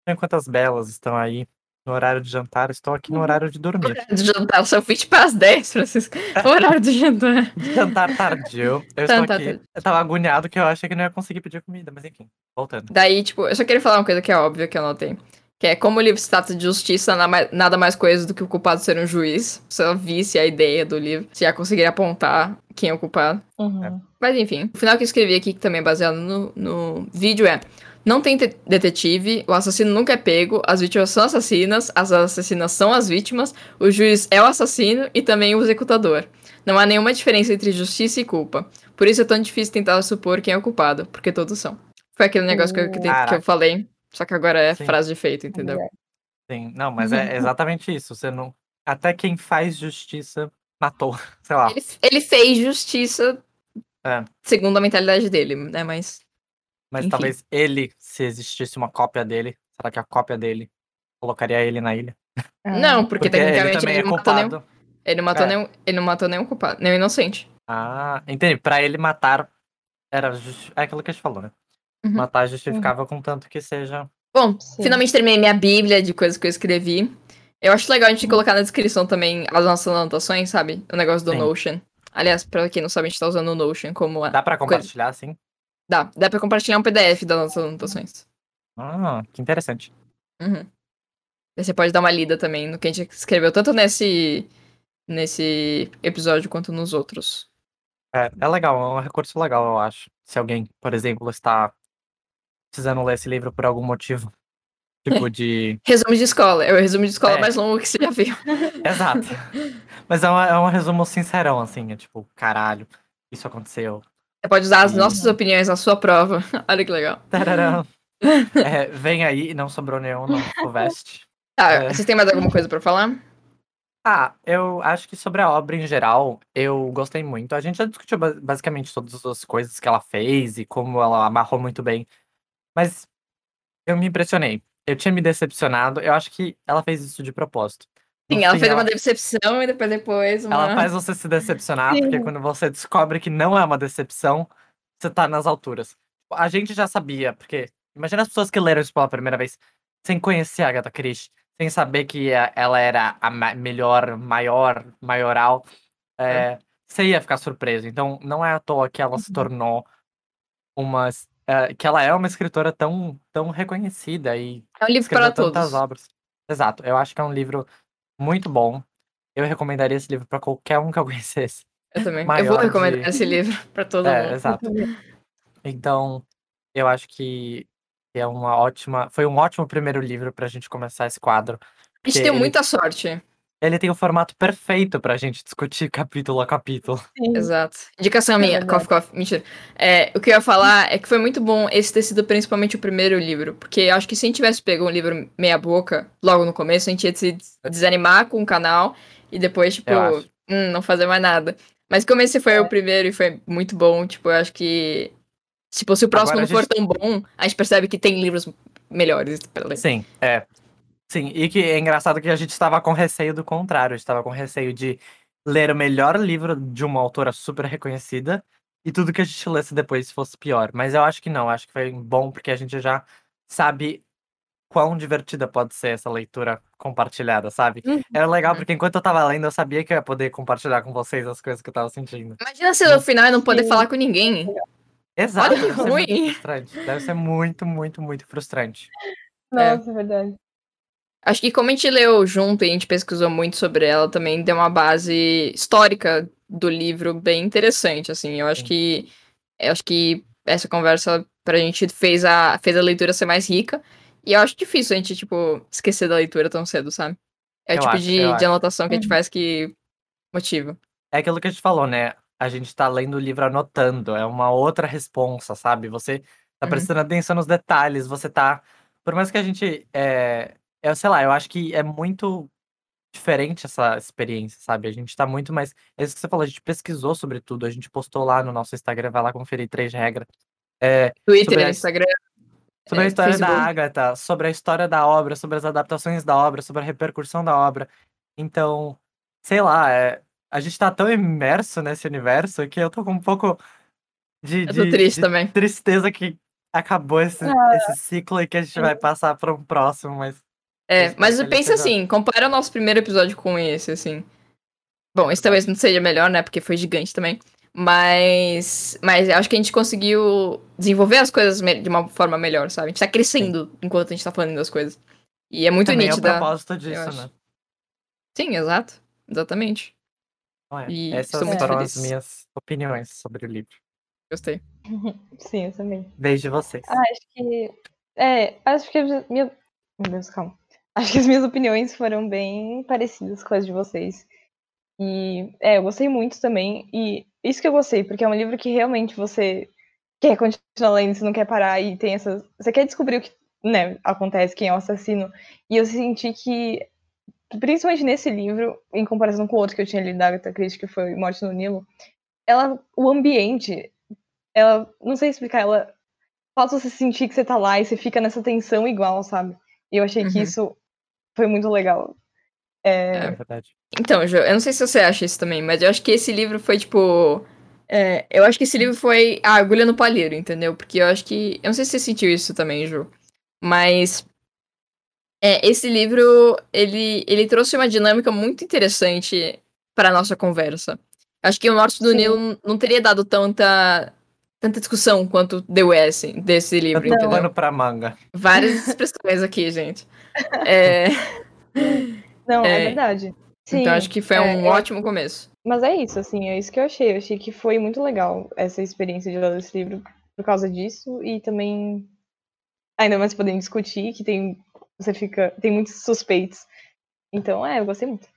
[SPEAKER 1] Enquanto as belas estão aí no horário de jantar, estou aqui no horário de dormir.
[SPEAKER 2] Horário de jantar, só fiz para as 10, Francisco. *laughs* Horário de jantar.
[SPEAKER 1] Jantar tardio. Eu estou aqui.
[SPEAKER 2] tardio.
[SPEAKER 1] Eu tava agoniado que eu achei que não ia conseguir pedir comida, mas enfim, voltando.
[SPEAKER 2] Daí, tipo, eu só queria falar uma coisa que é óbvia que eu notei. Que é como o livro se trata de justiça, nada mais coisa do que o culpado ser um juiz. Se eu visse a ideia do livro, se já conseguiria apontar quem é o culpado.
[SPEAKER 3] Uhum.
[SPEAKER 2] Mas enfim, o final que eu escrevi aqui, que também é baseado no, no vídeo, é: Não tem te- detetive, o assassino nunca é pego, as vítimas são assassinas, as assassinas são as vítimas, o juiz é o assassino e também o executador. Não há nenhuma diferença entre justiça e culpa. Por isso é tão difícil tentar supor quem é o culpado, porque todos são. Foi aquele negócio que eu, que, que eu falei, só que agora é
[SPEAKER 1] Sim.
[SPEAKER 2] frase de feito, entendeu?
[SPEAKER 1] Sim, não, mas é *laughs* exatamente isso. Você não. Até quem faz justiça matou. *laughs* Sei lá.
[SPEAKER 2] Ele, ele fez justiça
[SPEAKER 1] É.
[SPEAKER 2] segundo a mentalidade dele, né? Mas.
[SPEAKER 1] Mas
[SPEAKER 2] Enfim.
[SPEAKER 1] talvez ele, se existisse uma cópia dele, será que a cópia dele colocaria ele na ilha?
[SPEAKER 3] Ah.
[SPEAKER 2] Não, porque,
[SPEAKER 1] Porque ele
[SPEAKER 2] tecnicamente
[SPEAKER 1] também
[SPEAKER 2] ele,
[SPEAKER 1] é
[SPEAKER 2] não matou nenhum.
[SPEAKER 1] culpado.
[SPEAKER 2] Ele não matou,
[SPEAKER 1] É.
[SPEAKER 2] nenhum, ele não matou nenhum culpado, nenhum inocente.
[SPEAKER 1] Ah, entendi. Pra ele matar era justi- é aquilo que a gente falou, né?
[SPEAKER 2] Uhum.
[SPEAKER 1] Matar justificava contanto que seja.
[SPEAKER 2] Bom,
[SPEAKER 3] Sim.
[SPEAKER 2] finalmente terminei minha bíblia de coisas que eu escrevi. Eu acho legal a gente colocar na descrição também as nossas anotações, sabe? O negócio do
[SPEAKER 1] Sim.
[SPEAKER 2] Notion. Aliás, pra quem não sabe, a gente tá usando o Notion como... A...
[SPEAKER 1] Dá pra compartilhar, assim?
[SPEAKER 2] Dá, dá pra compartilhar um PDF das nossas anotações.
[SPEAKER 1] Ah, que interessante.
[SPEAKER 2] Uhum. Você pode dar uma lida também no que a gente escreveu, tanto nesse, nesse episódio quanto nos outros.
[SPEAKER 1] É, é legal, é um recurso legal, eu acho. Se alguém, por exemplo, está precisando ler esse livro por algum motivo *laughs* Tipo de.
[SPEAKER 2] Resumo de escola. É o resumo de escola
[SPEAKER 1] É.
[SPEAKER 2] mais longo que você já viu. *laughs*
[SPEAKER 1] Exato. Mas é, uma- é um resumo sincerão, assim. É tipo, caralho, isso aconteceu.
[SPEAKER 2] Você pode usar as
[SPEAKER 1] Sim.
[SPEAKER 2] nossas opiniões na sua prova. *laughs* Olha que legal.
[SPEAKER 1] Tararão. *laughs* É, vem aí, não sobrou nenhum no Fuvest.
[SPEAKER 2] Tá,
[SPEAKER 1] É.
[SPEAKER 2] vocês têm mais alguma coisa pra falar?
[SPEAKER 1] Ah, eu acho que sobre a obra em geral, eu gostei muito. A gente já discutiu ba- basicamente todas as coisas que ela fez e como ela amarrou muito bem. Mas eu me impressionei. Eu tinha me decepcionado. Eu acho que ela fez isso de propósito.
[SPEAKER 2] Sim, ela fez uma decepção e depois depois uma...
[SPEAKER 1] Ela faz você se decepcionar,
[SPEAKER 3] Sim.
[SPEAKER 1] porque quando você descobre que não é uma decepção, você tá nas alturas. A gente já sabia, porque imagina as pessoas que leram isso pela primeira vez sem conhecer a Agatha Christie, sem saber que ela era a melhor, maior, maioral. é, Você ia ficar surpreso. Então, não é à toa que ela se
[SPEAKER 3] Uhum.
[SPEAKER 1] tornou uma. é, que ela é uma escritora tão, tão reconhecida e
[SPEAKER 2] É um livro para todos.
[SPEAKER 1] obras. Exato, eu acho que é um livro muito bom. Eu recomendaria esse livro pra qualquer um que eu *laughs* conhecesse.
[SPEAKER 2] Eu também. eu
[SPEAKER 1] maior
[SPEAKER 2] vou recomendar
[SPEAKER 1] de-
[SPEAKER 2] esse livro pra todo
[SPEAKER 1] É,
[SPEAKER 2] mundo.
[SPEAKER 1] exato. *laughs* Então, eu acho que é uma ótima. Foi um ótimo primeiro livro pra gente começar esse quadro.
[SPEAKER 2] A gente deu
[SPEAKER 1] ele-
[SPEAKER 2] muita sorte.
[SPEAKER 1] Ele tem o formato perfeito pra gente discutir capítulo a capítulo.
[SPEAKER 3] Sim.
[SPEAKER 2] Exato. Indicação
[SPEAKER 3] É
[SPEAKER 2] minha,
[SPEAKER 3] verdade.
[SPEAKER 2] cough, cough, mentira. É, o que eu ia falar é que foi muito bom esse ter sido principalmente o primeiro livro, porque eu acho que se a gente tivesse pego um livro meia boca logo no começo, a gente ia se des- desanimar com o canal e depois, tipo, hum, não fazer mais nada. Mas como esse foi o primeiro e foi muito bom, tipo, eu acho que tipo, se o próximo
[SPEAKER 1] Agora
[SPEAKER 2] não for tão bom, a gente percebe que tem livros melhores pra ler.
[SPEAKER 1] Sim, é. Sim, e que é engraçado que a gente estava com receio do contrário. A gente estava com receio de ler o melhor livro de uma autora super reconhecida e tudo que a gente lesse depois fosse pior. Mas eu acho que não, acho que foi bom porque a gente já sabe quão divertida pode ser essa leitura compartilhada, sabe?
[SPEAKER 3] Uhum.
[SPEAKER 1] Era legal porque enquanto eu tava lendo, eu sabia que eu ia poder compartilhar com vocês as coisas que eu tava sentindo.
[SPEAKER 2] Imagina se no final eu não poder
[SPEAKER 3] Sim.
[SPEAKER 2] falar com ninguém.
[SPEAKER 1] Exato,
[SPEAKER 2] que
[SPEAKER 1] ser muito
[SPEAKER 2] ruim.
[SPEAKER 1] frustrante. Deve ser muito, muito, muito frustrante.
[SPEAKER 3] Nossa, é verdade.
[SPEAKER 2] Acho que como a gente leu junto e a gente pesquisou muito sobre ela, também deu uma base histórica do livro bem interessante, assim. Eu acho
[SPEAKER 1] Sim.
[SPEAKER 2] que eu acho que essa conversa pra gente fez a fez a leitura ser mais rica. E eu acho difícil a gente, tipo, esquecer da leitura tão cedo, sabe? É o
[SPEAKER 1] Eu
[SPEAKER 2] tipo
[SPEAKER 1] acho,
[SPEAKER 2] de, de anotação que a gente
[SPEAKER 3] Uhum.
[SPEAKER 2] faz que motiva.
[SPEAKER 1] É aquilo que a gente falou, né? A gente tá lendo o livro anotando, é uma outra responsa, sabe? Você tá
[SPEAKER 2] Uhum.
[SPEAKER 1] prestando atenção nos detalhes, você tá. Por mais que a gente. É, eu sei lá, eu acho que é muito diferente essa experiência, sabe? A gente tá muito mais. É isso que você falou, a gente pesquisou sobre tudo, a gente postou lá no nosso Instagram, vai lá conferir três regras. É,
[SPEAKER 2] Twitter,
[SPEAKER 1] Sobre a-
[SPEAKER 2] Instagram.
[SPEAKER 1] sobre a
[SPEAKER 2] É,
[SPEAKER 1] história da
[SPEAKER 2] Facebook.
[SPEAKER 1] Agatha, sobre a história da obra, sobre as adaptações da obra, sobre a repercussão da obra. Então, sei lá, é, a gente tá tão imerso nesse universo que eu tô com um pouco de,
[SPEAKER 2] Eu tô
[SPEAKER 1] de-
[SPEAKER 2] triste
[SPEAKER 1] de
[SPEAKER 2] também.
[SPEAKER 1] tristeza que acabou esse,
[SPEAKER 3] Ah.
[SPEAKER 1] esse ciclo e que a gente vai passar para um próximo, mas
[SPEAKER 2] É, mas pensa assim, compara o nosso primeiro episódio com esse, assim. Bom, esse talvez não seja melhor, né? Porque foi gigante também. Mas. Mas eu acho que a gente conseguiu desenvolver as coisas de uma forma melhor, sabe? A gente tá crescendo enquanto a gente tá falando das coisas. E é muito
[SPEAKER 1] também é o
[SPEAKER 2] nítida.
[SPEAKER 1] propósito disso, né?
[SPEAKER 2] Sim, exato. Exatamente.
[SPEAKER 1] É?
[SPEAKER 2] E
[SPEAKER 1] Essas
[SPEAKER 2] estou muito
[SPEAKER 1] foram as
[SPEAKER 2] feliz.
[SPEAKER 1] minhas opiniões sobre o livro.
[SPEAKER 2] Gostei. *laughs*
[SPEAKER 3] Sim, eu também.
[SPEAKER 1] Desde vocês.
[SPEAKER 3] Ah, acho que. É, acho que. Minha... Meu Deus, calma. Acho que as minhas opiniões foram bem parecidas com as de vocês. E, é, eu gostei muito também. E isso que eu gostei, porque é um livro que realmente você quer continuar lendo, você não quer parar e tem essas. Você quer descobrir o que né, acontece, quem é o assassino. E eu senti que, principalmente nesse livro, em comparação com o outro que eu tinha lido da Agatha Christie, que foi Morte no Nilo, ela, o ambiente, ela, não sei explicar, ela faz você sentir que você tá lá e você fica nessa tensão igual, sabe? E eu achei que
[SPEAKER 2] Uhum.
[SPEAKER 3] isso foi muito legal.
[SPEAKER 1] É verdade.
[SPEAKER 2] Então, Jo, eu não sei se você acha isso também, mas eu acho que esse livro foi tipo. é, eu acho que esse livro foi a agulha no palheiro, entendeu? Porque eu acho que. Eu não sei se você sentiu isso também, Ju. Mas. é, esse livro, ele, ele trouxe uma dinâmica muito interessante para nossa conversa. Acho que o Norte do
[SPEAKER 3] Sim.
[SPEAKER 2] Nilo não teria dado tanta, tanta discussão quanto deu esse, desse livro, entendeu?
[SPEAKER 1] pano pra manga.
[SPEAKER 2] Várias expressões aqui, gente. *laughs* É,
[SPEAKER 3] Não, é,
[SPEAKER 2] É,
[SPEAKER 3] verdade. Sim,
[SPEAKER 2] então acho que foi
[SPEAKER 3] é,
[SPEAKER 2] um ótimo começo.
[SPEAKER 3] Mas é isso, assim, é isso que eu achei. Eu achei que foi muito legal essa experiência de ler esse livro por causa disso e também ainda mais podendo discutir que tem você fica. Tem muitos suspeitos. Então, é, eu gostei muito.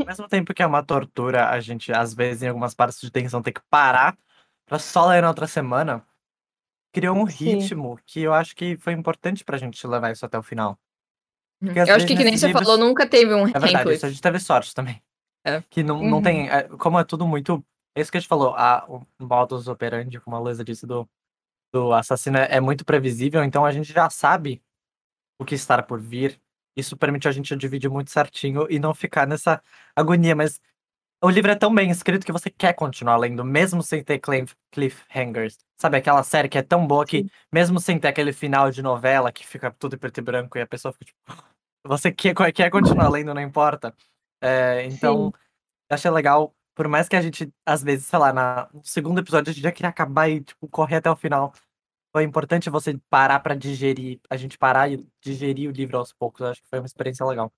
[SPEAKER 1] Ao mesmo tempo que é uma tortura, a gente, às vezes, em algumas partes de tensão, tem que parar pra só ler na outra semana. Criou um
[SPEAKER 3] Sim.
[SPEAKER 1] ritmo que eu acho que foi importante pra gente levar isso até o final. Porque,
[SPEAKER 2] Eu
[SPEAKER 1] às
[SPEAKER 2] acho que, que nem você
[SPEAKER 1] livros-
[SPEAKER 2] falou, nunca teve um
[SPEAKER 1] É verdade, isso a gente teve sorte também.
[SPEAKER 2] É.
[SPEAKER 1] Que não, não
[SPEAKER 3] Uhum.
[SPEAKER 1] tem. é, como é tudo muito. É isso que a gente falou, a, o modus operandi, como a Luísa disse, do, do assassino é, é muito previsível, então a gente já sabe o que está por vir. Isso permite a gente dividir muito certinho e não ficar nessa agonia, mas o livro é tão bem escrito que você quer continuar lendo, mesmo sem ter cliff- cliffhangers. Sabe, aquela série que é tão boa que, mesmo sem ter aquele final de novela que fica tudo em preto e branco e a pessoa fica tipo. *laughs* Você quer, quer continuar lendo, não importa. É, então, eu achei legal, por mais que a gente, às vezes, sei lá, na, no segundo episódio a gente já queria acabar e, tipo, correr até o final. Foi importante você parar pra digerir, a gente parar e digerir o livro aos poucos. Eu acho que foi uma experiência legal.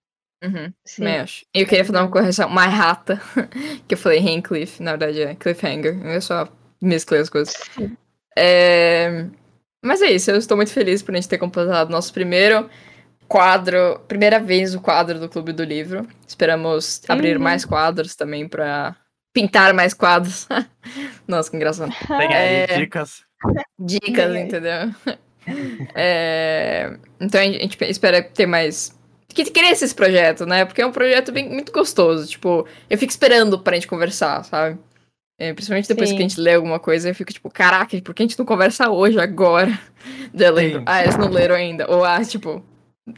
[SPEAKER 2] Uhum, também acho. E eu queria fazer uma correção, uma errata, *laughs* que eu falei Handcliffe, na verdade é Cliffhanger. Eu só mesclei as coisas. É, Mas é isso, eu estou muito feliz por a gente ter completado nosso primeiro quadro, primeira vez o quadro do Clube do Livro. Esperamos abrir
[SPEAKER 3] Uhum.
[SPEAKER 2] mais quadros também pra pintar mais quadros. *laughs* Nossa, que engraçado.
[SPEAKER 1] Tem aí
[SPEAKER 2] É.
[SPEAKER 1] dicas.
[SPEAKER 2] Dicas, entendeu? *laughs* É, Então a gente espera ter mais. Que cresça esse projeto, né? Porque é um projeto bem, muito gostoso. Tipo, eu fico esperando pra gente conversar, sabe? É, principalmente depois
[SPEAKER 3] Sim.
[SPEAKER 2] que a gente lê alguma coisa, eu fico tipo, caraca, por que a gente não conversa hoje, agora? Daí eu lembro,
[SPEAKER 1] Sim.
[SPEAKER 2] ah, eles não leram ainda. Ou, ah, tipo,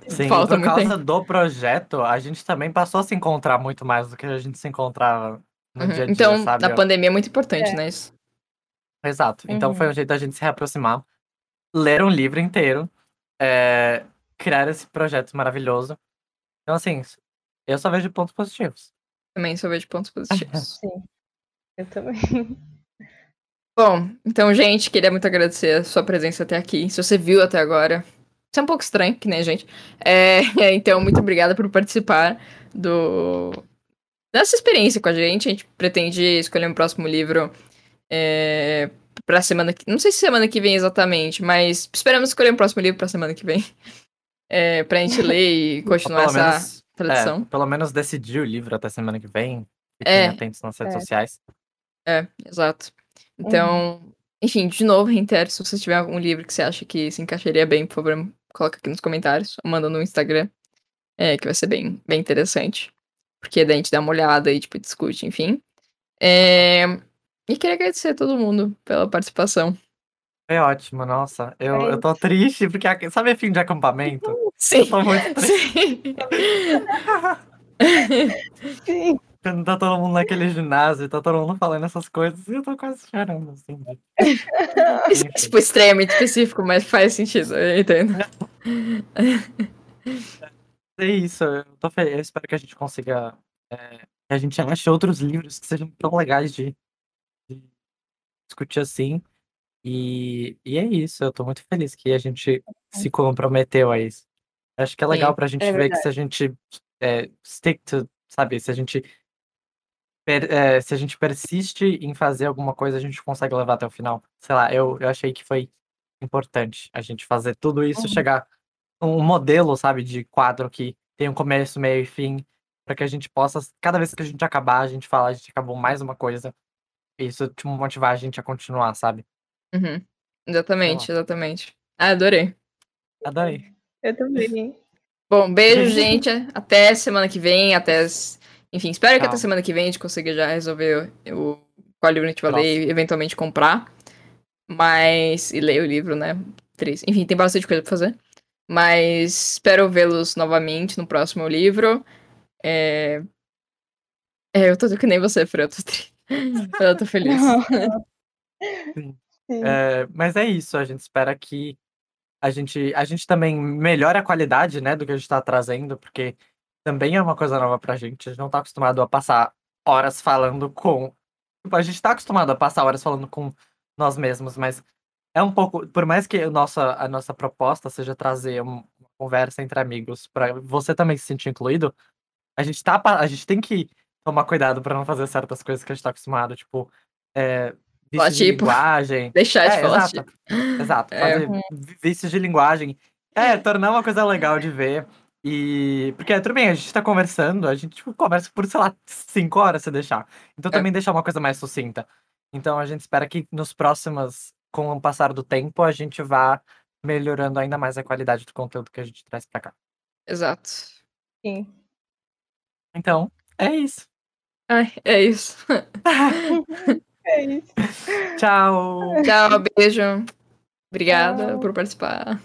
[SPEAKER 1] Sim,
[SPEAKER 2] falta
[SPEAKER 1] por causa
[SPEAKER 2] tempo.
[SPEAKER 1] do projeto, a gente também passou a se encontrar muito mais do que a gente se encontrava no
[SPEAKER 2] Uhum.
[SPEAKER 1] dia a dia,
[SPEAKER 2] Então,
[SPEAKER 1] sabe?
[SPEAKER 2] na pandemia é muito importante,
[SPEAKER 3] É.
[SPEAKER 2] né? Isso.
[SPEAKER 1] Exato. Então
[SPEAKER 3] Uhum.
[SPEAKER 1] foi um jeito da gente se reaproximar, ler um livro inteiro, é, criar esse projeto maravilhoso. Então, assim, eu só vejo pontos positivos.
[SPEAKER 2] Também só vejo pontos positivos. *laughs*
[SPEAKER 3] Sim. Eu também. *laughs*
[SPEAKER 2] Bom, então, gente, queria muito agradecer a sua presença até aqui. Se você viu até agora, isso é um pouco estranho, que nem a gente. É, *laughs* então, muito obrigada por participar do dessa experiência com a gente. A gente pretende escolher um próximo livro é, pra semana que. Não sei se semana que vem exatamente, mas esperamos escolher um próximo livro pra semana que vem. É, pra gente ler e *laughs* continuar essa
[SPEAKER 1] menos,
[SPEAKER 2] tradição.
[SPEAKER 1] é, pelo menos decidir o livro até semana que vem. Fiquem
[SPEAKER 2] É.
[SPEAKER 1] atentos nas redes
[SPEAKER 3] É.
[SPEAKER 1] sociais.
[SPEAKER 2] É, exato. Então, enfim, de novo, reitero, se você tiver algum livro que você acha que se encaixaria bem, por favor, coloca aqui nos comentários, ou manda no Instagram, é, que vai ser bem, bem interessante. Porque daí a gente dá uma olhada e, tipo, discute, enfim. É, E queria agradecer a todo mundo pela participação.
[SPEAKER 1] Foi ótimo, nossa. Eu,
[SPEAKER 3] É
[SPEAKER 1] eu tô triste, porque sabe fim de acampamento?
[SPEAKER 2] Sim.
[SPEAKER 1] Muito. *laughs*
[SPEAKER 2] Sim.
[SPEAKER 3] Sim.
[SPEAKER 1] Quando tá todo mundo naquele ginásio, tá todo mundo falando essas coisas, e eu tô quase chorando, assim. *laughs*
[SPEAKER 2] Isso é, tipo, extremamente específico, mas faz sentido, eu entendo. *laughs*
[SPEAKER 1] É isso, eu, tô fe... eu espero que a gente consiga. é, que a gente ache outros livros que sejam tão legais de, de discutir assim. E, e é isso, eu tô muito feliz que a gente se comprometeu a isso. Acho que é legal
[SPEAKER 2] Sim,
[SPEAKER 1] pra gente
[SPEAKER 3] é
[SPEAKER 1] ver que se a gente é, stick to, sabe, se a gente per- é, se a gente persiste em fazer alguma coisa, a gente consegue levar até o final. Sei lá, eu, eu achei que foi importante a gente fazer tudo isso,
[SPEAKER 3] Uhum.
[SPEAKER 1] chegar um modelo, sabe, de quadro que tem um começo, meio e fim, para que a gente possa, cada vez que a gente acabar, a gente fala, a gente acabou mais uma coisa. E isso tipo, motivar a gente a continuar, sabe?
[SPEAKER 2] Uhum. Exatamente, exatamente. Ah, adorei.
[SPEAKER 1] Adorei.
[SPEAKER 3] Eu também.
[SPEAKER 2] Bom, beijo, gente. Até semana que vem. Até. Enfim, espero que até semana que vem a gente consiga já resolver o qual livro a gente vai ler e eventualmente comprar. Mas. E ler o livro, né? Três. Enfim, tem bastante coisa pra fazer. Mas espero vê-los novamente no próximo livro. É... é, eu tô que nem você, Fran. Eu tô, tri... *laughs* eu tô feliz.
[SPEAKER 3] Sim.
[SPEAKER 1] É, mas é isso, a gente espera que a gente, a gente também melhore a qualidade, né, do que a gente tá trazendo, porque também é uma coisa nova pra gente. A gente não tá acostumado a passar horas falando com. Tipo, a gente tá acostumado a passar horas falando com nós mesmos, mas é um pouco. Por mais que a nossa, a nossa proposta seja trazer um- uma conversa entre amigos, pra você também se sentir incluído, a gente, tá, a gente tem que tomar cuidado pra não fazer certas coisas que a gente tá acostumado, tipo. É, vícios de
[SPEAKER 2] tipo,
[SPEAKER 1] linguagem. *laughs*
[SPEAKER 2] Deixar de
[SPEAKER 1] É,
[SPEAKER 2] falar.
[SPEAKER 1] exato. Exato.
[SPEAKER 2] É.
[SPEAKER 1] Fazer vi- vícios de linguagem É, tornar uma coisa legal de ver. E. Porque tudo bem, a gente tá conversando, a gente tipo, conversa por, sei lá, cinco horas se deixar. Então
[SPEAKER 2] É.
[SPEAKER 1] também deixar uma coisa mais sucinta. Então a gente espera que nos próximos, com o passar do tempo, a gente vá melhorando ainda mais a qualidade do conteúdo que a gente traz pra cá.
[SPEAKER 2] Exato.
[SPEAKER 3] Sim.
[SPEAKER 1] Então, é isso.
[SPEAKER 2] Ai, é isso. *laughs*
[SPEAKER 3] É isso.
[SPEAKER 1] Tchau!
[SPEAKER 2] Tchau, beijo. Obrigada
[SPEAKER 3] Tchau.
[SPEAKER 2] por participar.